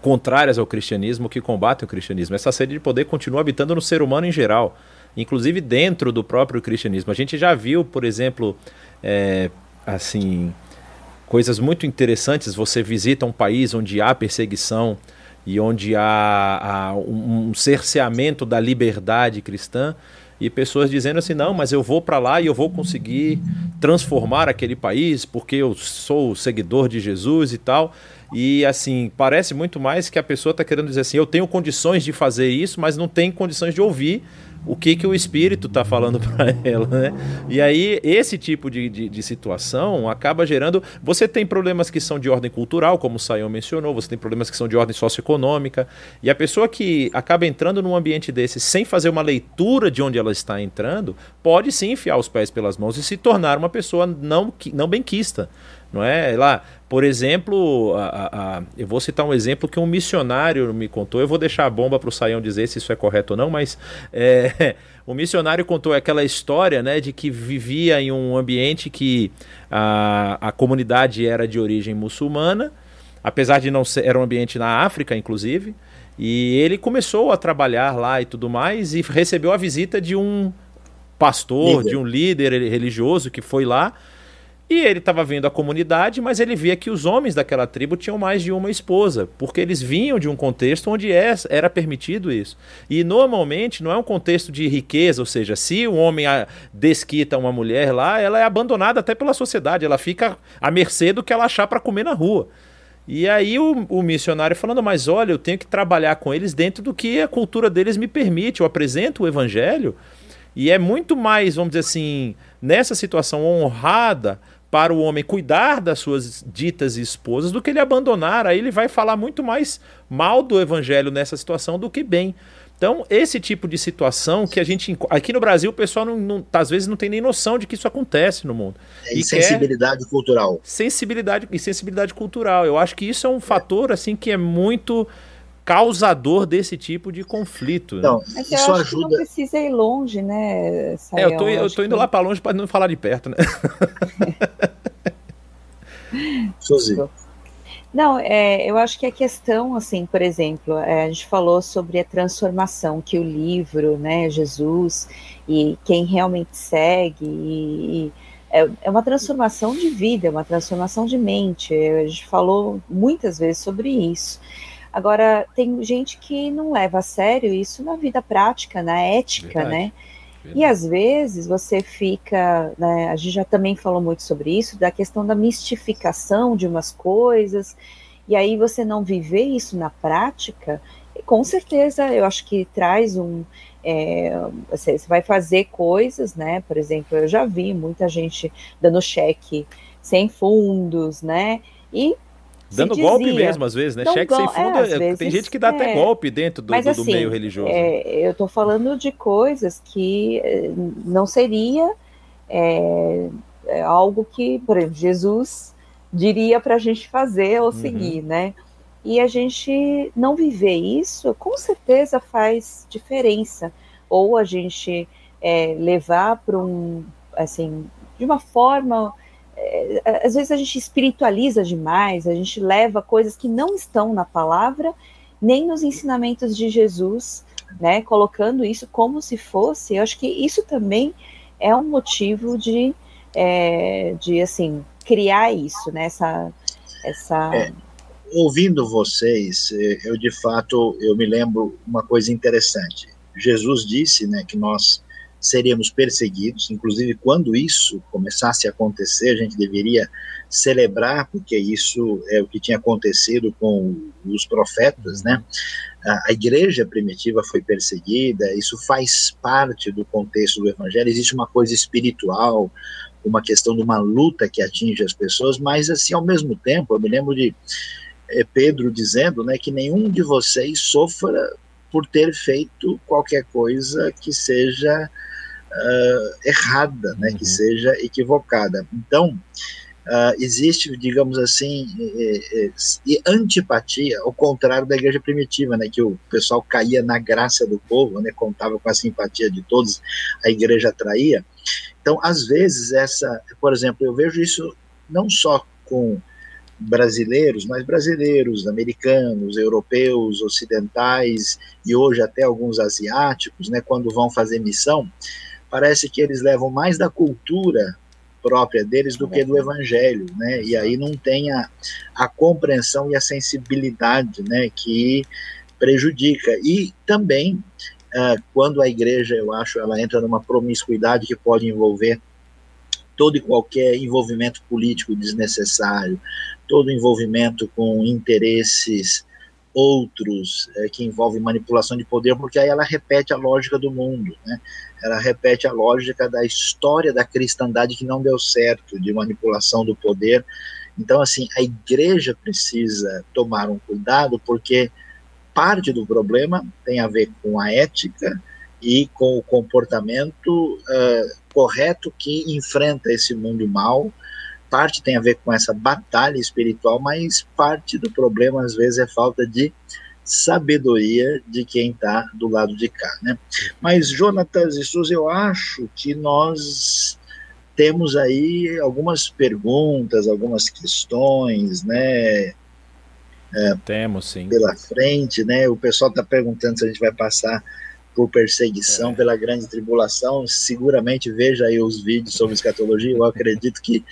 contrárias ao cristianismo, que combatem o cristianismo. Essa sede de poder continua habitando no ser humano em geral, inclusive dentro do próprio cristianismo. A gente já viu, por exemplo, é, assim, coisas muito interessantes. Você visita um país onde há perseguição e onde há, há um, cerceamento da liberdade cristã e pessoas dizendo assim: não, mas eu vou para lá e eu vou conseguir transformar aquele país porque eu sou seguidor de Jesus e tal. E assim, parece muito mais que a pessoa está querendo dizer assim: eu tenho condições de fazer isso, mas não tem condições de ouvir o que, que o espírito está falando [LAUGHS] para ela, né? E aí, esse tipo de, de, de, situação acaba gerando. Você tem problemas que são de ordem cultural, como o Sayão mencionou, você tem problemas que são de ordem socioeconômica, e a pessoa que acaba entrando num ambiente desse sem fazer uma leitura de onde ela está entrando, pode sim enfiar os pés pelas mãos e se tornar uma pessoa não, não benquista não é? Lá, por exemplo, a, a, eu vou citar um exemplo que um missionário me contou. Eu vou deixar a bomba para o Saião dizer se isso é correto ou não, mas é, [LAUGHS] o missionário contou aquela história né, de que vivia em um ambiente que a, a comunidade era de origem muçulmana, apesar de não ser. Era um ambiente na África, inclusive. E ele começou a trabalhar lá e tudo mais, e recebeu a visita de um pastor, líder. de um líder religioso que foi lá e ele estava vendo a comunidade, mas ele via que os homens daquela tribo tinham mais de uma esposa, porque eles vinham de um contexto onde é, era permitido isso. E normalmente não é um contexto de riqueza, ou seja, se um homem desquita uma mulher lá, ela é abandonada até pela sociedade, ela fica à mercê do que ela achar para comer na rua. E aí o, o, missionário falando, mas olha, eu tenho que trabalhar com eles dentro do que a cultura deles me permite. Eu apresento o evangelho e é muito mais, vamos dizer assim, nessa situação honrada para o homem cuidar das suas ditas esposas do que ele abandonar. Aí ele vai falar muito mais mal do evangelho nessa situação do que bem. Então, esse tipo de situação que a gente. Aqui no Brasil, o pessoal não, não, às vezes não tem nem noção de que isso acontece no mundo. É e sensibilidade cultural. Sensibilidade e sensibilidade cultural. Eu acho que isso é um fator assim que é muito causador desse tipo de conflito. Então, né? Mas isso ajuda. não precisa ir longe, né? Sael? É, eu tô, eu tô indo que... lá para longe para não falar de perto, né? [LAUGHS] Suzy. Não, é, eu acho que a questão, assim, por exemplo, é, a gente falou sobre a transformação que o livro, né, Jesus, e quem realmente segue, e, e é, é uma transformação de vida, é uma transformação de mente. A gente falou muitas vezes sobre isso. Agora, tem gente que não leva a sério isso na vida prática, na ética, Verdade. né? Verdade. E às vezes você fica, né, a gente já também falou muito sobre isso, da questão da mistificação de umas coisas, e aí você não viver isso na prática, com certeza, eu acho que traz um. É, você, vai fazer coisas, né? Por exemplo, eu já vi muita gente dando cheque sem fundos, né? E Dando dizia, golpe mesmo, às vezes, né? Cheque sem fundo, é, vezes, tem gente que dá é, até golpe dentro do, do, do assim, meio religioso. É, eu estou falando de coisas que eh, não seria é, é algo que, por exemplo, Jesus diria para a gente fazer ou uhum. seguir, né? E a gente não viver isso, com certeza faz diferença. Ou a gente é, levar para um, assim, de uma forma é, às vezes a gente espiritualiza demais, a gente leva coisas que não estão na palavra, nem nos ensinamentos de Jesus, né? Colocando isso como se fosse. Eu acho que isso também é um motivo de, é, de assim, criar isso, né? Essa, essa... É, ouvindo vocês, eu de fato eu me lembro uma coisa interessante. Jesus disse, né, que nós seríamos perseguidos, inclusive quando isso começasse a acontecer, a gente deveria celebrar, porque isso é o que tinha acontecido com os profetas, né? A, igreja primitiva foi perseguida, isso faz parte do contexto do evangelho, existe uma coisa espiritual, uma questão de uma luta que atinge as pessoas, mas assim, ao mesmo tempo, eu me lembro de é, Pedro dizendo, né, que nenhum de vocês sofra por ter feito qualquer coisa que seja uh, errada, né, uhum. que seja equivocada. Então, uh, existe, digamos assim, é, é, antipatia, ao contrário da igreja primitiva, né, que o pessoal caía na graça do povo, né, contava com a simpatia de todos, a igreja atraía. Então, às vezes, essa, por exemplo, eu vejo isso não só com brasileiros, mas brasileiros, americanos, europeus, ocidentais e hoje até alguns asiáticos, né, quando vão fazer missão, parece que eles levam mais da cultura própria deles do que do evangelho, né? E aí não tem a, a compreensão e a sensibilidade, né, que prejudica. E também uh, quando a igreja, eu acho, ela entra numa promiscuidade que pode envolver todo e qualquer envolvimento político desnecessário, todo envolvimento com interesses outros é, que envolvem manipulação de poder, porque aí ela repete a lógica do mundo, né? Ela repete a lógica da história da cristandade que não deu certo, de manipulação do poder. Então, assim, a igreja precisa tomar um cuidado, porque parte do problema tem a ver com a ética e com o comportamento uh, correto que enfrenta esse mundo mal, parte tem a ver com essa batalha espiritual, mas parte do problema às vezes é falta de sabedoria de quem está do lado de cá, né? Mas Jonatas e Souza, eu acho que nós temos aí algumas perguntas, algumas questões, né? É, temos sim. Pela frente, né? O pessoal está perguntando se a gente vai passar por perseguição, é. pela grande tribulação. Seguramente veja aí os vídeos sobre escatologia. Eu acredito que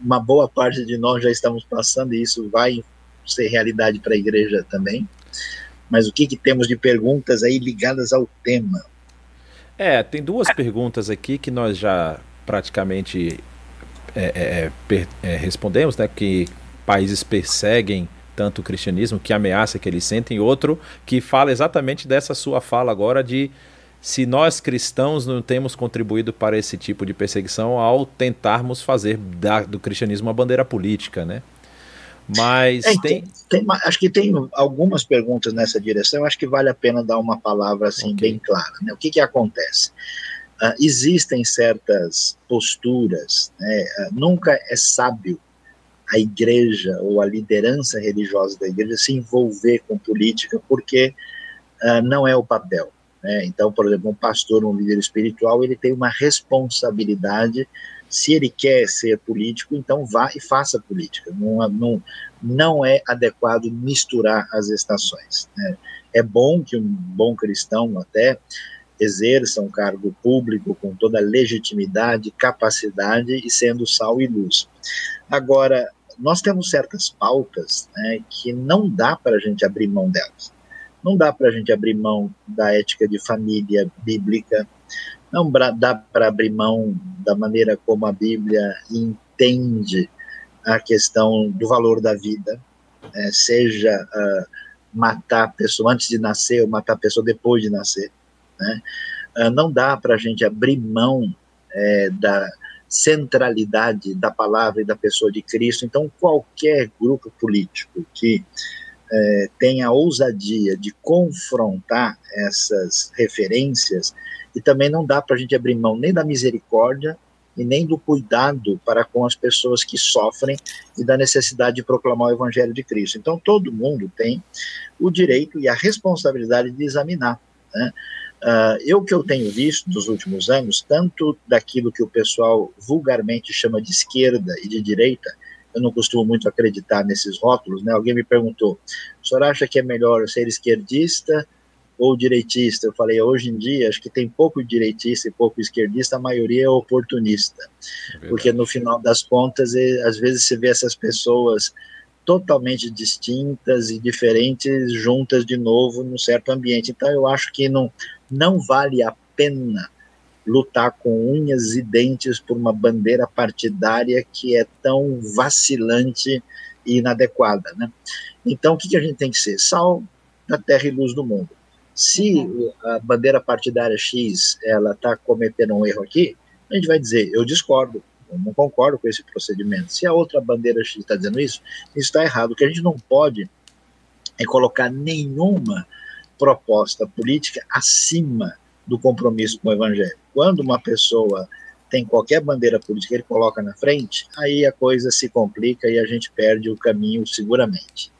uma boa parte de nós já estamos passando e isso vai ser realidade para a igreja também. Mas o que, que temos de perguntas aí ligadas ao tema? É, tem duas perguntas aqui que nós já praticamente é, é, é, é respondemos, né? Que países perseguem tanto o cristianismo, que ameaça que eles sentem, outro que fala exatamente dessa sua fala agora de se nós cristãos não temos contribuído para esse tipo de perseguição ao tentarmos fazer da, do cristianismo uma bandeira política, né? Mas é, tem... Tem, tem... Acho que tem algumas perguntas nessa direção, acho que vale a pena dar uma palavra assim okay. bem clara. Né? O que, que acontece? Uh, existem certas posturas, né? uh, nunca é sábio a igreja ou a liderança religiosa da igreja se envolver com política, porque uh, não é o papel. Né? Então, por exemplo, um pastor, um líder espiritual, ele tem uma responsabilidade. Se ele quer ser político, então vá e faça política. Não, não, não é adequado misturar as estações. Né? É bom que um bom cristão até exerça um cargo público com toda a legitimidade, capacidade e sendo sal e luz. Agora, nós temos certas pautas né, que não dá para a gente abrir mão delas. Não dá para a gente abrir mão da ética de família bíblica, não dá para abrir mão da maneira como a Bíblia entende a questão do valor da vida, né, seja uh, matar a pessoa antes de nascer ou matar a pessoa depois de nascer. Né? Uh, não dá para a gente abrir mão é, da centralidade da palavra e da pessoa de Cristo. Então, qualquer grupo político que é, tenha a ousadia de confrontar essas referências, e também não dá para a gente abrir mão nem da misericórdia e nem do cuidado para com as pessoas que sofrem e da necessidade de proclamar o Evangelho de Cristo. Então, todo mundo tem o direito e a responsabilidade de examinar. Né? Uh, eu que eu tenho visto nos últimos anos, tanto daquilo que o pessoal vulgarmente chama de esquerda e de direita, eu não costumo muito acreditar nesses rótulos, né? Alguém me perguntou, o senhor acha que é melhor ser esquerdista ou direitista? Eu falei, hoje em dia, acho que tem pouco direitista e pouco esquerdista, a maioria é oportunista. É porque no final das contas, às vezes se vê essas pessoas totalmente distintas e diferentes juntas de novo num certo ambiente. Então eu acho que não, não vale a pena lutar com unhas e dentes por uma bandeira partidária que é tão vacilante e inadequada, né? Então, o que, que a gente tem que ser? Sal da terra e luz do mundo. Se uhum. a bandeira partidária X ela está cometendo um erro aqui, a gente vai dizer, eu discordo, eu não concordo com esse procedimento. Se a outra bandeira X está dizendo isso, isso está errado. O que a gente não pode é colocar nenhuma proposta política acima do compromisso com o evangelho. Quando uma pessoa tem qualquer bandeira política ele coloca na frente, aí a coisa se complica e a gente perde o caminho seguramente.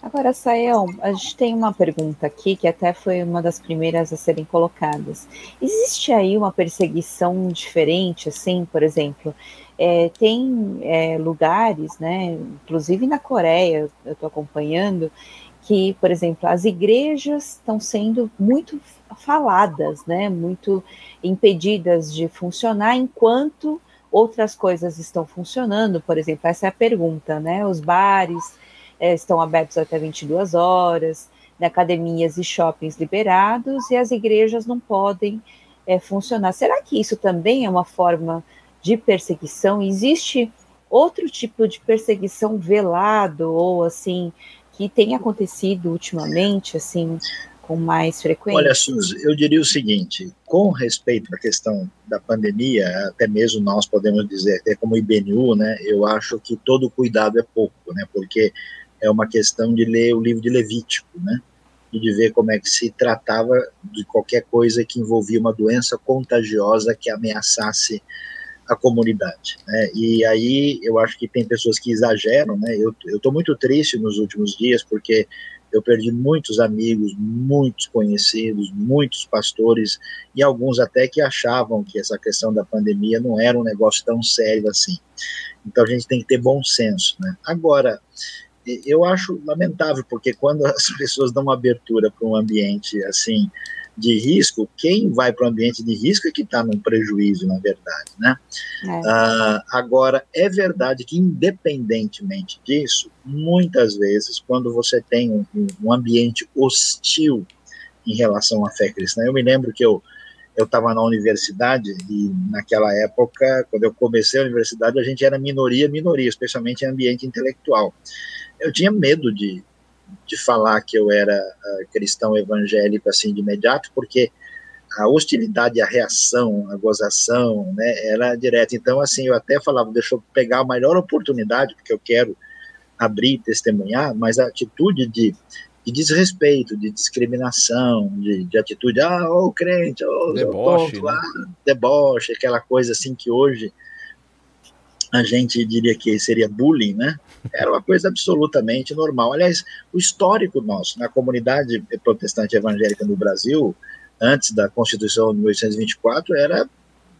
Agora, Sael, a gente tem uma pergunta aqui que até foi uma das primeiras a serem colocadas. Existe aí uma perseguição diferente, assim, por exemplo? É, tem é, lugares, né, inclusive na Coreia, eu estou acompanhando, que, por exemplo, as igrejas estão sendo muito faladas, né, muito impedidas de funcionar, enquanto outras coisas estão funcionando. Por exemplo, essa é a pergunta, né? Os bares é, estão abertos até 22 horas, né, academias e shoppings liberados, e as igrejas não podem é, funcionar. Será que isso também é uma forma de perseguição? Existe outro tipo de perseguição velado ou assim que tem acontecido ultimamente, assim, com mais frequência? Olha, Suzy, eu diria o seguinte: com respeito à questão da pandemia, até mesmo nós podemos dizer, até como IBNU, né, eu acho que todo cuidado é pouco, né, porque é uma questão de ler o livro de Levítico, né, e de ver como é que se tratava de qualquer coisa que envolvia uma doença contagiosa que ameaçasse a comunidade. Né? E aí eu acho que tem pessoas que exageram. Né? Eu estou muito triste nos últimos dias porque eu perdi muitos amigos, muitos conhecidos, muitos pastores e alguns até que achavam que essa questão da pandemia não era um negócio tão sério assim. Então a gente tem que ter bom senso. Né? Agora, eu acho lamentável porque quando as [LAUGHS] pessoas dão uma abertura para um ambiente assim de risco, quem vai para o ambiente de risco é que está num prejuízo, na verdade, né? É. Uh, agora, é verdade que, independentemente disso, muitas vezes, quando você tem um, um ambiente hostil em relação à fé cristã, eu me lembro que eu eu estava na universidade e naquela época, quando eu comecei a universidade, a gente era minoria, minoria, especialmente em ambiente intelectual. Eu tinha medo de, de falar que eu era uh, cristão evangélico assim de imediato, porque a hostilidade, a reação, a gozação, né, era direta. Então, assim, eu até falava, deixa eu pegar a melhor oportunidade, porque eu quero abrir e testemunhar, mas a atitude de, de desrespeito, de discriminação, de, de atitude, ah, ô crente, ô, deboche, tonto, né? ah, deboche, aquela coisa assim que hoje a gente diria que seria bullying, né? Era uma coisa absolutamente normal. Aliás, o histórico nosso na comunidade protestante evangélica no Brasil, antes da Constituição de 1824, era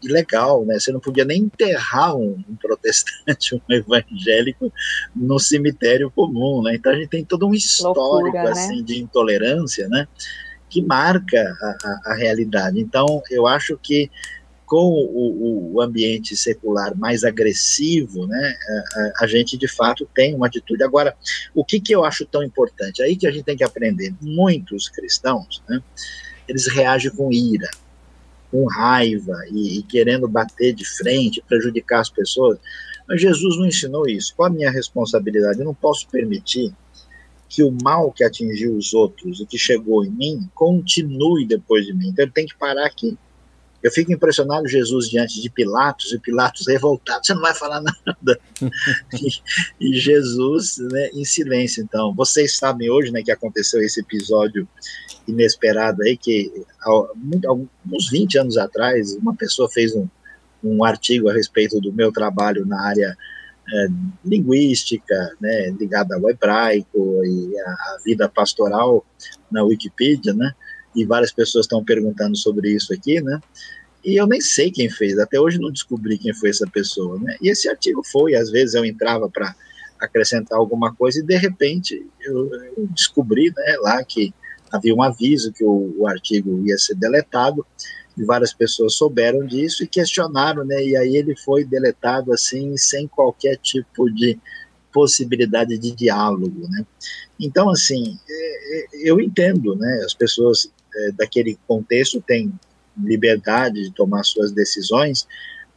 ilegal, né? Você não podia nem enterrar um, um, protestante, um evangélico no cemitério comum, né? Então a gente tem todo um histórico Loucura, né? assim né? de intolerância, né? Que marca a, a, a realidade. Então eu acho que com o, o, ambiente secular mais agressivo, né, a, a, gente de fato tem uma atitude. Agora, o que, que eu acho tão importante? Aí que a gente tem que aprender. Muitos cristãos, né, eles reagem com ira, com raiva e, e querendo bater de frente, prejudicar as pessoas. Mas Jesus não ensinou isso. Qual a minha responsabilidade? Eu não posso permitir que o mal que atingiu os outros e que chegou em mim continue depois de mim. Então ele tem que parar aqui. Eu fico impressionado Jesus diante de Pilatos, e Pilatos revoltado, você não vai falar nada. [LAUGHS] e, e, Jesus né, em silêncio. Então, vocês sabem hoje né, que aconteceu esse episódio inesperado aí, que uns 20 anos atrás, uma pessoa fez um, um artigo a respeito do meu trabalho na área é, linguística, né, ligada ao hebraico e a vida pastoral na Wikipedia, né, e várias pessoas estão perguntando sobre isso aqui, né? E eu nem sei quem fez, até hoje não descobri quem foi essa pessoa, né? E esse artigo foi, às vezes eu entrava para acrescentar alguma coisa e de repente eu, eu, descobri, né, lá que havia um aviso que o, o artigo ia ser deletado e várias pessoas souberam disso e questionaram, né? E aí ele foi deletado assim sem qualquer tipo de possibilidade de diálogo, né? Então assim, é, é, eu entendo, né? As pessoas é, daquele contexto têm liberdade de tomar suas decisões,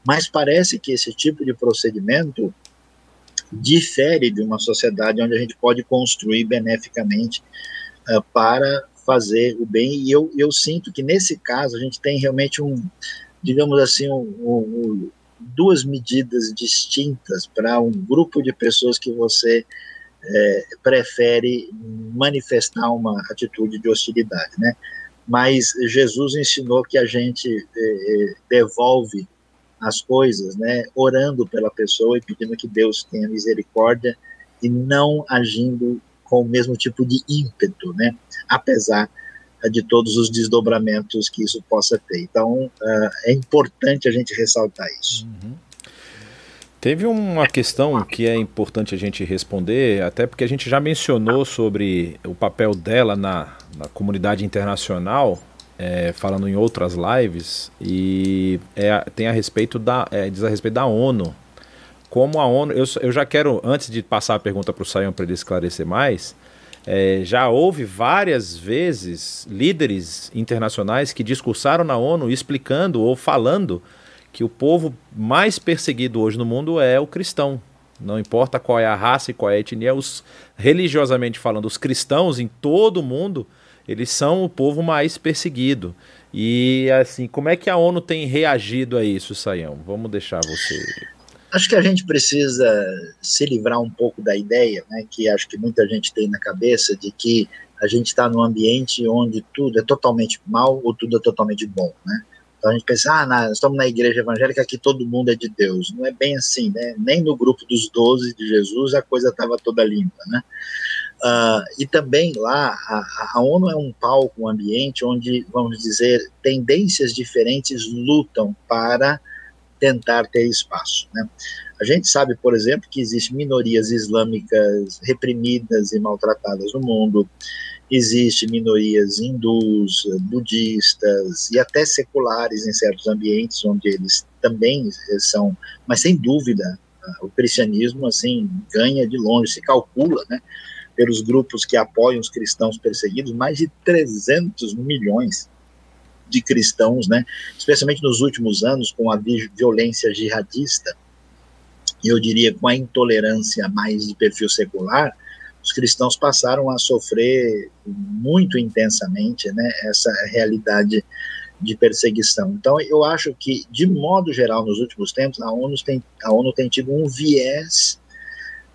mas parece que esse tipo de procedimento difere de uma sociedade onde a gente pode construir beneficamente uh, para fazer o bem. E eu, eu sinto que nesse caso a gente tem realmente um, digamos assim, um, um, duas medidas distintas para um grupo de pessoas que você é, prefere manifestar uma atitude de hostilidade, né? Mas Jesus ensinou que a gente eh, eh, devolve as coisas, né, orando pela pessoa e pedindo que Deus tenha misericórdia e não agindo com o mesmo tipo de ímpeto, né, apesar de todos os desdobramentos que isso possa ter. Então, uh, é importante a gente ressaltar isso. Uhum. Teve uma questão que é importante a gente responder, até porque a gente já mencionou sobre o papel dela na, na comunidade internacional, é, falando em outras lives, e é, tem a respeito da, é, diz a respeito da ONU. Como a ONU, eu, eu já quero, antes de passar a pergunta para o Sayão para ele esclarecer mais, é, já houve várias vezes líderes internacionais que discursaram na ONU explicando ou falando que o povo mais perseguido hoje no mundo é o cristão. Não importa qual é a raça e qual é a etnia, os, religiosamente falando, os cristãos em todo o mundo, eles são o povo mais perseguido. E assim, como é que a ONU tem reagido a isso, Saião? Vamos deixar você. Acho que a gente precisa se livrar um pouco da ideia, né, que acho que muita gente tem na cabeça, de que a gente está num ambiente onde tudo é totalmente mal ou tudo é totalmente bom, né? Então a gente pensa, ah, nós estamos na igreja evangélica que todo mundo é de Deus. Não é bem assim, né? Nem no grupo dos doze de Jesus a coisa estava toda limpa, né? Uh, e também lá, a, a, ONU é um palco, um ambiente onde, vamos dizer, tendências diferentes lutam para tentar ter espaço. Né? A gente sabe, por exemplo, que existem minorias islâmicas reprimidas e maltratadas no mundo, Existem minorias hindus, budistas e até seculares em certos ambientes onde eles também são, mas sem dúvida, o cristianismo assim ganha de longe, se calcula, né, pelos grupos que apoiam os cristãos perseguidos, mais de 300 milhões de cristãos, né, especialmente nos últimos anos com a violência jihadista, e eu diria com a intolerância mais de perfil secular, os cristãos passaram a sofrer muito intensamente né, essa realidade de perseguição. Então, eu acho que, de modo geral, nos últimos tempos, a ONU tem, a ONU tem tido um viés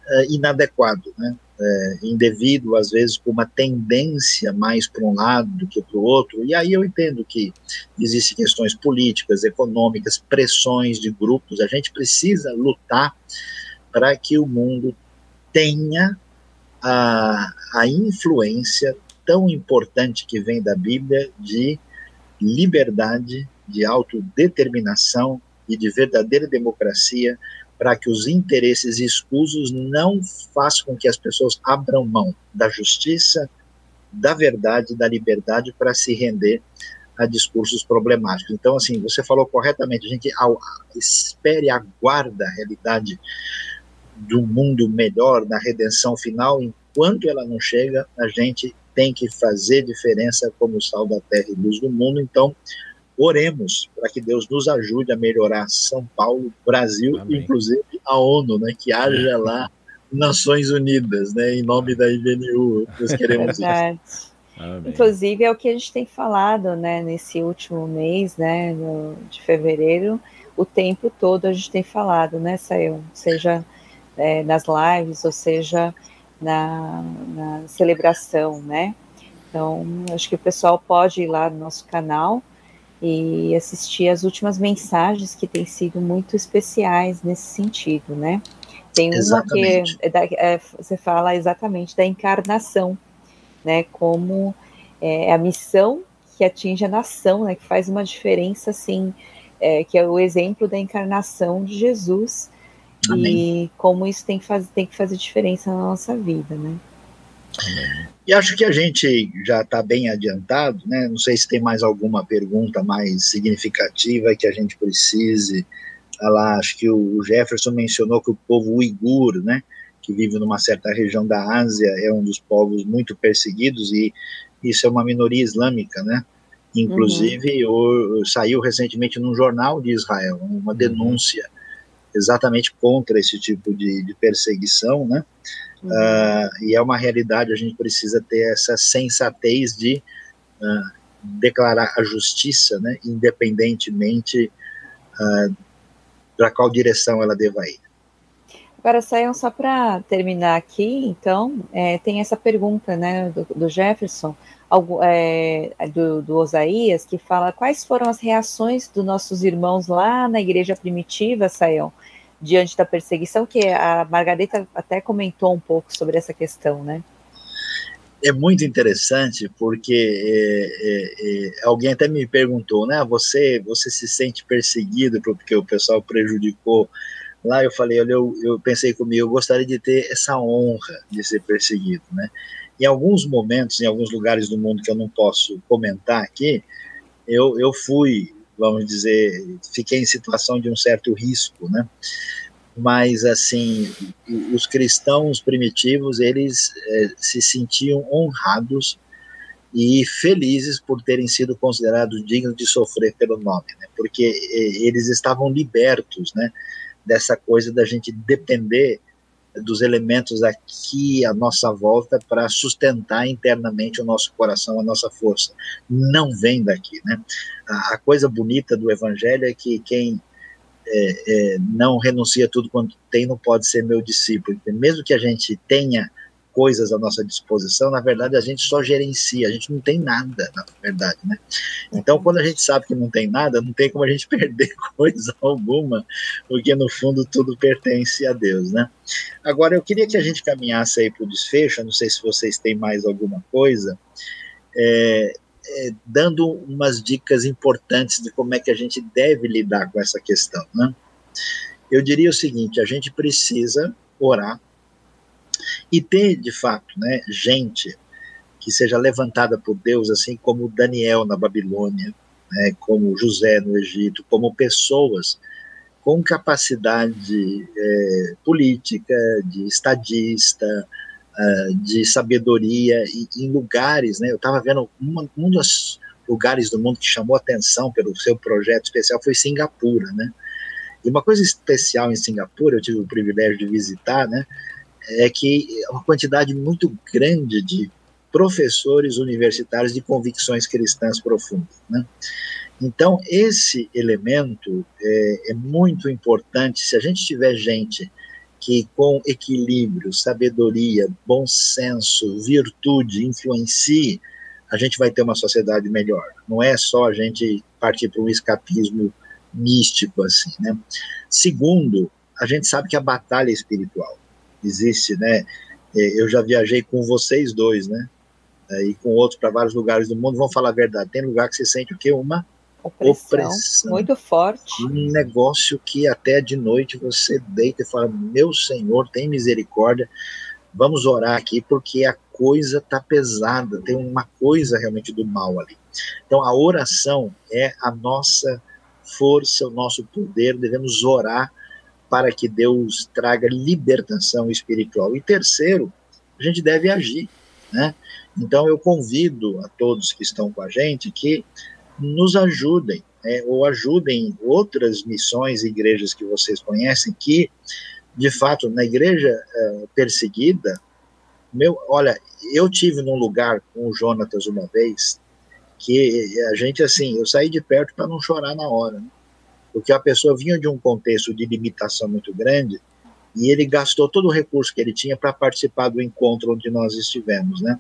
uh, inadequado, né, uh, indevido, às vezes, com uma tendência mais para um lado do que para o outro. E aí eu entendo que existem questões políticas, econômicas, pressões de grupos. A gente precisa lutar para que o mundo tenha a, a influência tão importante que vem da Bíblia de liberdade, de autodeterminação e de verdadeira democracia, para que os interesses escusos não façam com que as pessoas abram mão da justiça, da verdade, da liberdade para se render a discursos problemáticos. Então, assim, você falou corretamente, a gente espere, aguarda a realidade do mundo melhor, na redenção final, enquanto ela não chega, a gente tem que fazer diferença como sal da terra e luz do mundo. Então, oremos para que Deus nos ajude a melhorar São Paulo, Brasil, Amém. inclusive a ONU, né, que haja lá [LAUGHS] Nações Unidas, né? Em nome da IBNU, nós queremos isso. Inclusive é o que a gente tem falado, né? Nesse último mês, né? No, de fevereiro, o tempo todo a gente tem falado, né, Saiu? Seja é, nas lives, ou seja na, na celebração, né? Então, acho que o pessoal pode ir lá no nosso canal e assistir as últimas mensagens que têm sido muito especiais nesse sentido, né? Tem exatamente. uma que é da, é, você fala exatamente da encarnação, né? Como é, a missão que atinge a nação, né? Que faz uma diferença, assim, é, que é o exemplo da encarnação de Jesus Amém. e como isso tem que, faz, tem que fazer diferença na nossa vida, né? E acho que a gente já está bem adiantado, né? Não sei se tem mais alguma pergunta mais significativa que a gente precise. Ah lá, acho que o Jefferson mencionou que o povo uigur, né, que vive numa certa região da Ásia, é um dos povos muito perseguidos e isso é uma minoria islâmica, né? Inclusive, uhum. o, saiu recentemente num jornal de Israel uma uhum. Exatamente contra esse tipo de, de perseguição, né? Uhum. Uh, e é uma realidade, a gente precisa ter essa sensatez de uh, declarar a justiça, né, independentemente uh, para qual direção ela deva ir. Agora, Sayão, só para terminar aqui, então, é, tem essa pergunta né, do, do Jefferson, é, do, do Osaías, que fala quais foram as reações dos nossos irmãos lá na igreja primitiva, Sayão, diante da perseguição, que a Margareta até comentou um pouco sobre essa questão, né? É muito interessante porque é, é, é, alguém até me perguntou, né? Você, você se sente perseguido porque o pessoal prejudicou lá? Eu falei, olha, eu, eu pensei comigo, eu gostaria de ter essa honra de ser perseguido, né? Em alguns momentos, em alguns lugares do mundo que eu não posso comentar aqui, eu, eu fui vamos dizer, fiquei em situação de um certo risco, né? Mas, assim, os cristãos primitivos, eles é, se sentiam honrados e felizes por terem sido considerados dignos de sofrer pelo nome, né? Porque é, eles estavam libertos, né? Dessa coisa da gente depender dos elementos aqui à nossa volta para sustentar internamente o nosso coração, a nossa força. Não vem daqui, né? A, a coisa bonita do Evangelho é que quem é, é, não renuncia tudo quanto tem não pode ser meu discípulo. Mesmo que a gente tenha coisas à nossa disposição, na verdade a gente só gerencia, a gente não tem nada, na verdade, né? Então, quando a gente sabe que não tem nada, não tem como a gente [LAUGHS] perder coisa alguma, porque no fundo tudo pertence a Deus, né? Agora, eu queria que a gente caminhasse aí para o desfecho, não sei se vocês têm mais alguma coisa, é, é, dando umas dicas importantes de como é que a gente deve lidar com essa questão, né? Eu diria o seguinte, a gente precisa orar e ter, de fato, né, gente que seja levantada por Deus, assim como Daniel na Babilônia, né, como José no Egito, como pessoas com capacidade é, política, de estadista, uh, de sabedoria, e, em lugares, né, eu estava vendo uma, um dos lugares do mundo que chamou atenção pelo seu projeto especial foi Singapura, né, e uma coisa especial em Singapura, eu tive o privilégio de visitar, né, é que é uma quantidade muito grande de professores universitários de convicções cristãs profundas. Né? Então, esse elemento é, é, muito importante. Se a gente tiver gente que, com equilíbrio, sabedoria, bom senso, virtude, influencie, a gente vai ter uma sociedade melhor. Não é só a gente partir para um escapismo místico, assim. Né? Segundo, a gente sabe que a batalha é espiritual existe, né? É, eu já viajei com vocês dois, né? É, e com outros para vários lugares do mundo. Vamos falar a verdade. Tem lugar que você sente o quê? Uma opressão, opressão, muito forte. Um negócio que até de noite você deita e fala: Meu Senhor, tem misericórdia. Vamos orar aqui porque a coisa está pesada. Tem uma coisa realmente do mal ali. Então a oração é a nossa força, o nosso poder. Devemos orar para que Deus traga libertação espiritual. E terceiro, a gente deve agir, né? Então eu convido a todos que estão com a gente que nos ajudem, né, ou ajudem outras missões e igrejas que vocês conhecem que de fato, na igreja é, perseguida, meu, olha, eu tive num lugar com o Jonatas uma vez que a gente assim, eu saí de perto para não chorar na hora, né? Porque a pessoa vinha de um contexto de limitação muito grande e ele gastou todo o recurso que ele tinha para participar do encontro onde nós estivemos, né?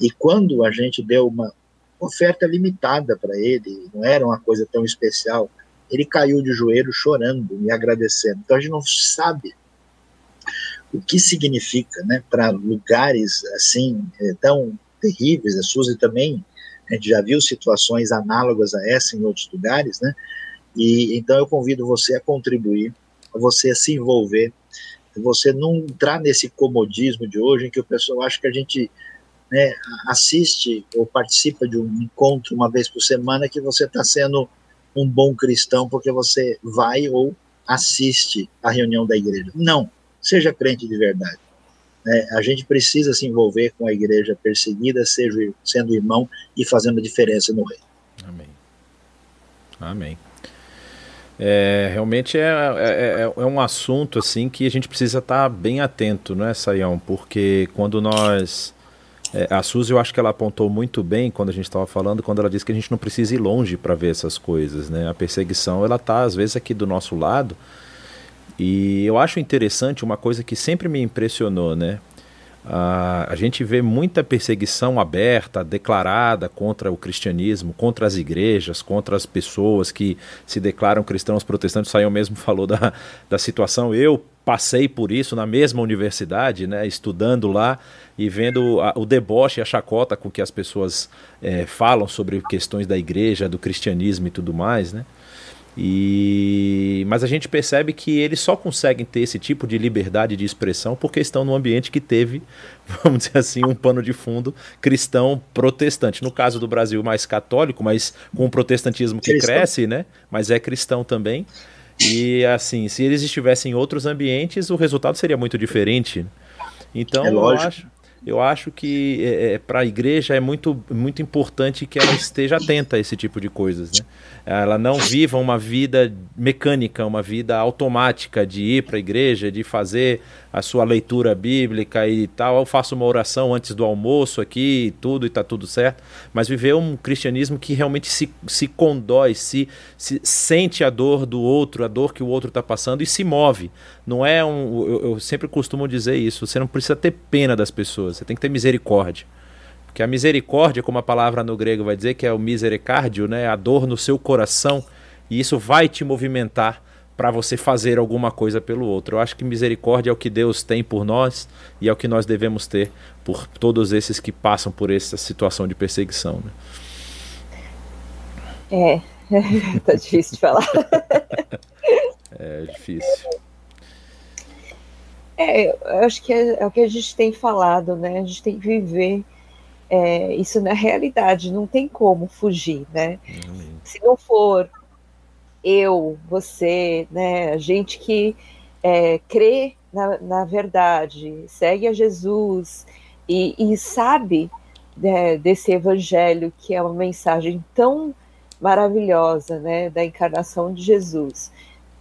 E quando a gente deu uma oferta limitada para ele, não era uma coisa tão especial, ele caiu de joelho chorando, me agradecendo. Então a gente não sabe o que significa, né, para lugares assim eh, tão terríveis. A Suzy também, a gente já viu situações análogas a essa em outros lugares, né? E então eu convido você a contribuir, a você a se envolver, a você não entrar nesse comodismo de hoje em que o pessoal acha que a gente né, assiste ou participa de um encontro uma vez por semana que você está sendo um bom cristão porque você vai ou assiste a reunião da igreja. Não, seja crente de verdade. É, a gente precisa se envolver com a igreja perseguida, seja sendo irmão e fazendo diferença no reino. Amém. Amém. É, realmente é, é, é, é, um assunto assim que a gente precisa estar bem atento, não é, Saião? Porque quando nós. É, a Suzy, eu acho que ela apontou muito bem quando a gente estava falando, quando ela disse que a gente não precisa ir longe para ver essas coisas, né? A perseguição, ela está às vezes aqui do nosso lado. E eu acho interessante uma coisa que sempre me impressionou, né? Uh, a gente vê muita perseguição aberta, declarada contra o cristianismo, contra as igrejas, contra as pessoas que se declaram cristãos protestantes. O Saião mesmo falou da, da situação. Eu passei por isso na mesma universidade, né, estudando lá e vendo a, o deboche e a chacota com que as pessoas é, falam sobre questões da igreja, do cristianismo e tudo mais, né? E mas a gente percebe que eles só conseguem ter esse tipo de liberdade de expressão porque estão num ambiente que teve, [LAUGHS] vamos dizer assim, um pano de fundo cristão protestante. No caso do Brasil, mais católico, mas com o protestantismo que cristão. cresce, né? Mas é cristão também. E assim, se eles estivessem em outros ambientes, o resultado seria muito diferente. Então, é eu acho eu acho que é, é para a igreja é muito, muito importante que ela esteja atenta a esse tipo de coisas. Né? Ela não viva uma vida mecânica, uma vida automática de ir para a igreja, de fazer a sua leitura bíblica e tal. Eu faço uma oração antes do almoço aqui e tudo, e está tudo certo. Mas viver um cristianismo que realmente se, se condói, se, se sente a dor do outro, a dor que o outro está passando e se move. Não é um. Eu, eu sempre costumo dizer isso. Você não precisa ter pena das pessoas, você tem que ter misericórdia. Porque a misericórdia, como a palavra no grego vai dizer, que é o misericárdio, né, a dor no seu coração, e isso vai te movimentar para você fazer alguma coisa pelo outro. Eu acho que misericórdia é o que Deus tem por nós e é o que nós devemos ter por todos esses que passam por essa situação de perseguição. Né? É, [LAUGHS] tá difícil de falar. [LAUGHS] é difícil. É, eu acho que é, é, o que a gente tem falado, né? A gente tem que viver é, isso na realidade, não tem como fugir, né? Uhum. Se não for eu, você, né, a gente que é, crê na, na, verdade, segue a Jesus e, e sabe né, desse evangelho que é uma mensagem tão maravilhosa, né, da encarnação de Jesus.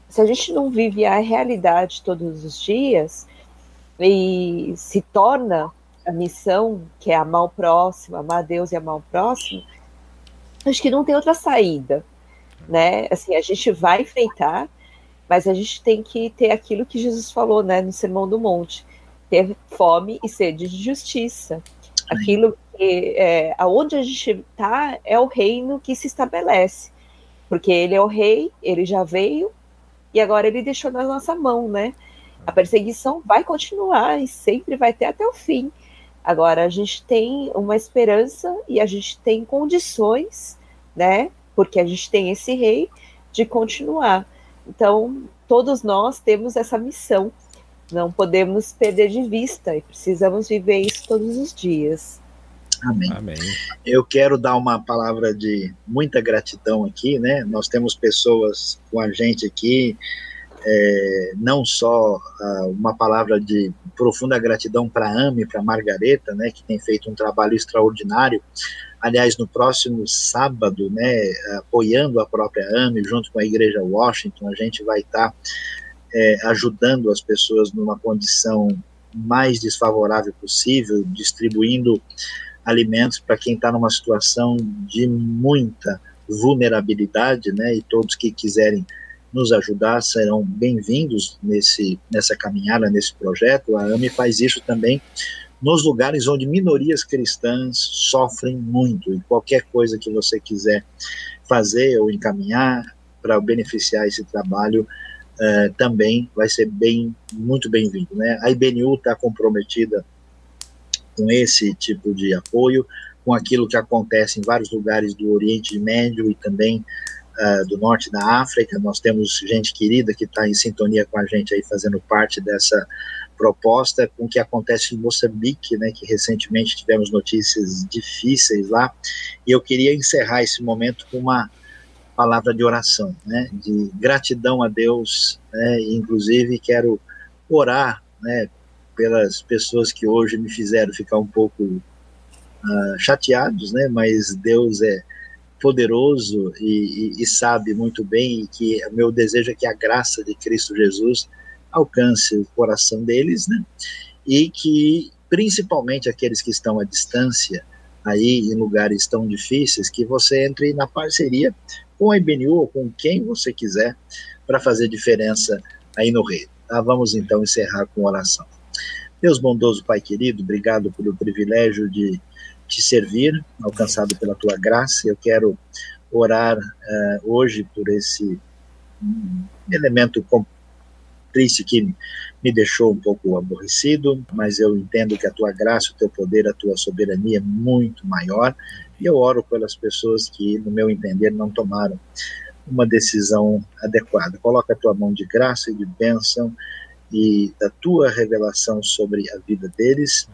Se a gente não vive a realidade todos os dias e se torna a missão, que é amar o próximo, amar Deus e amar o próximo, acho que não tem outra saída, né? Assim, a gente vai enfrentar, mas a gente tem que ter aquilo que Jesus falou, né, no Sermão do Monte, ter fome e sede de justiça. Aquilo que, é, aonde a gente está é o reino que se estabelece, porque ele é o rei, ele já veio e agora ele deixou na nossa mão, né? A perseguição vai continuar e sempre vai ter até o fim. Agora, a gente tem uma esperança e a gente tem condições, né? Porque a gente tem esse rei de continuar. Então, todos nós temos essa missão. Não podemos perder de vista e precisamos viver isso todos os dias. Amém. Amém. Eu quero dar uma palavra de muita gratidão aqui, né? Nós temos pessoas com a gente aqui é, não só uh, uma palavra de profunda gratidão para a AME, para a Margareta, né, que tem feito um trabalho extraordinário. Aliás, no próximo sábado, né, apoiando a própria AME, junto com a Igreja Washington, a gente vai estar tá, é, ajudando as pessoas numa condição mais desfavorável possível, distribuindo alimentos para quem está numa situação de muita vulnerabilidade, né? E todos que quiserem nos ajudar serão bem-vindos nesse nessa caminhada, nesse projeto. A AME faz isso também nos lugares onde minorias cristãs sofrem muito. E qualquer coisa que você quiser fazer ou encaminhar para beneficiar esse trabalho, uh, também vai ser bem, muito bem-vindo. Né? A IBNU está comprometida com esse tipo de apoio, com aquilo que acontece em vários lugares do Oriente Médio e também uh, do Norte da África. Nós temos gente querida que está em sintonia com a gente aí, fazendo parte dessa proposta, com o que acontece em Moçambique, né, que recentemente tivemos notícias difíceis lá, e eu queria encerrar esse momento com uma palavra de oração, né, de gratidão a Deus, né, e inclusive quero orar, né, pelas pessoas que hoje me fizeram ficar um pouco uh, chateados, né, mas Deus é poderoso e, e, e sabe muito bem que meu desejo é que a graça de Cristo Jesus alcance o coração deles, né, e que principalmente aqueles que estão à distância aí em lugares tão difíceis, que você entre na parceria com a IBNU ou com quem você quiser para fazer diferença aí no reino. Tá? Vamos então encerrar com oração. Deus bondoso, Pai querido, obrigado pelo privilégio de te servir, alcançado pela tua graça. Eu quero orar uh, hoje por esse um, elemento triste que me deixou um pouco aborrecido, mas eu entendo que a tua graça, o teu poder, a tua soberania é muito maior e eu oro pelas pessoas que, no meu entender, não tomaram uma decisão adequada. Coloca a tua mão de graça e de bênção e da tua revelação sobre a vida deles.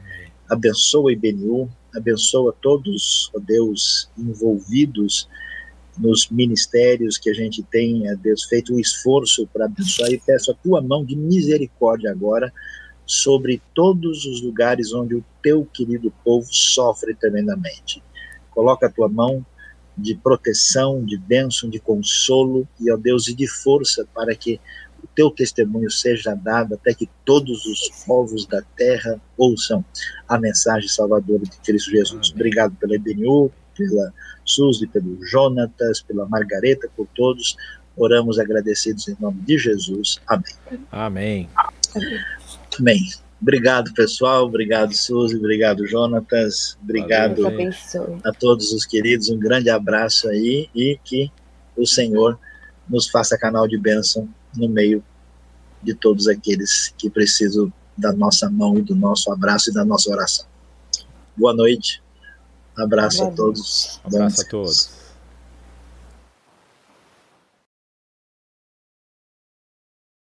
Abençoa IBNU, abençoa todos, ó Deus, envolvidos nos ministérios que a gente tem, ó Deus, feito um esforço para abençoar e peço a tua mão de misericórdia agora sobre todos os lugares onde o teu querido povo sofre tremendamente. Coloca a tua mão de proteção, de bênção, de consolo e, ó Deus, e de força para que o teu testemunho seja dado até que todos os povos da terra ouçam a mensagem salvadora de Cristo Jesus. Amém. Obrigado pela EBNU, pela Suzy, pelo Jonatas, pela Margareta, por todos. Oramos agradecidos em nome de Jesus. Amém. Amém. Amém. Obrigado, pessoal. Obrigado, Suzy. Obrigado, Jonatas. Obrigado Valeu, a todos os queridos. Um grande abraço aí e que o Senhor nos faça canal de bênção no meio de todos aqueles que precisam da nossa mão e do nosso abraço e da nossa oração. Boa noite. Abraço a todos. Abraço a todos.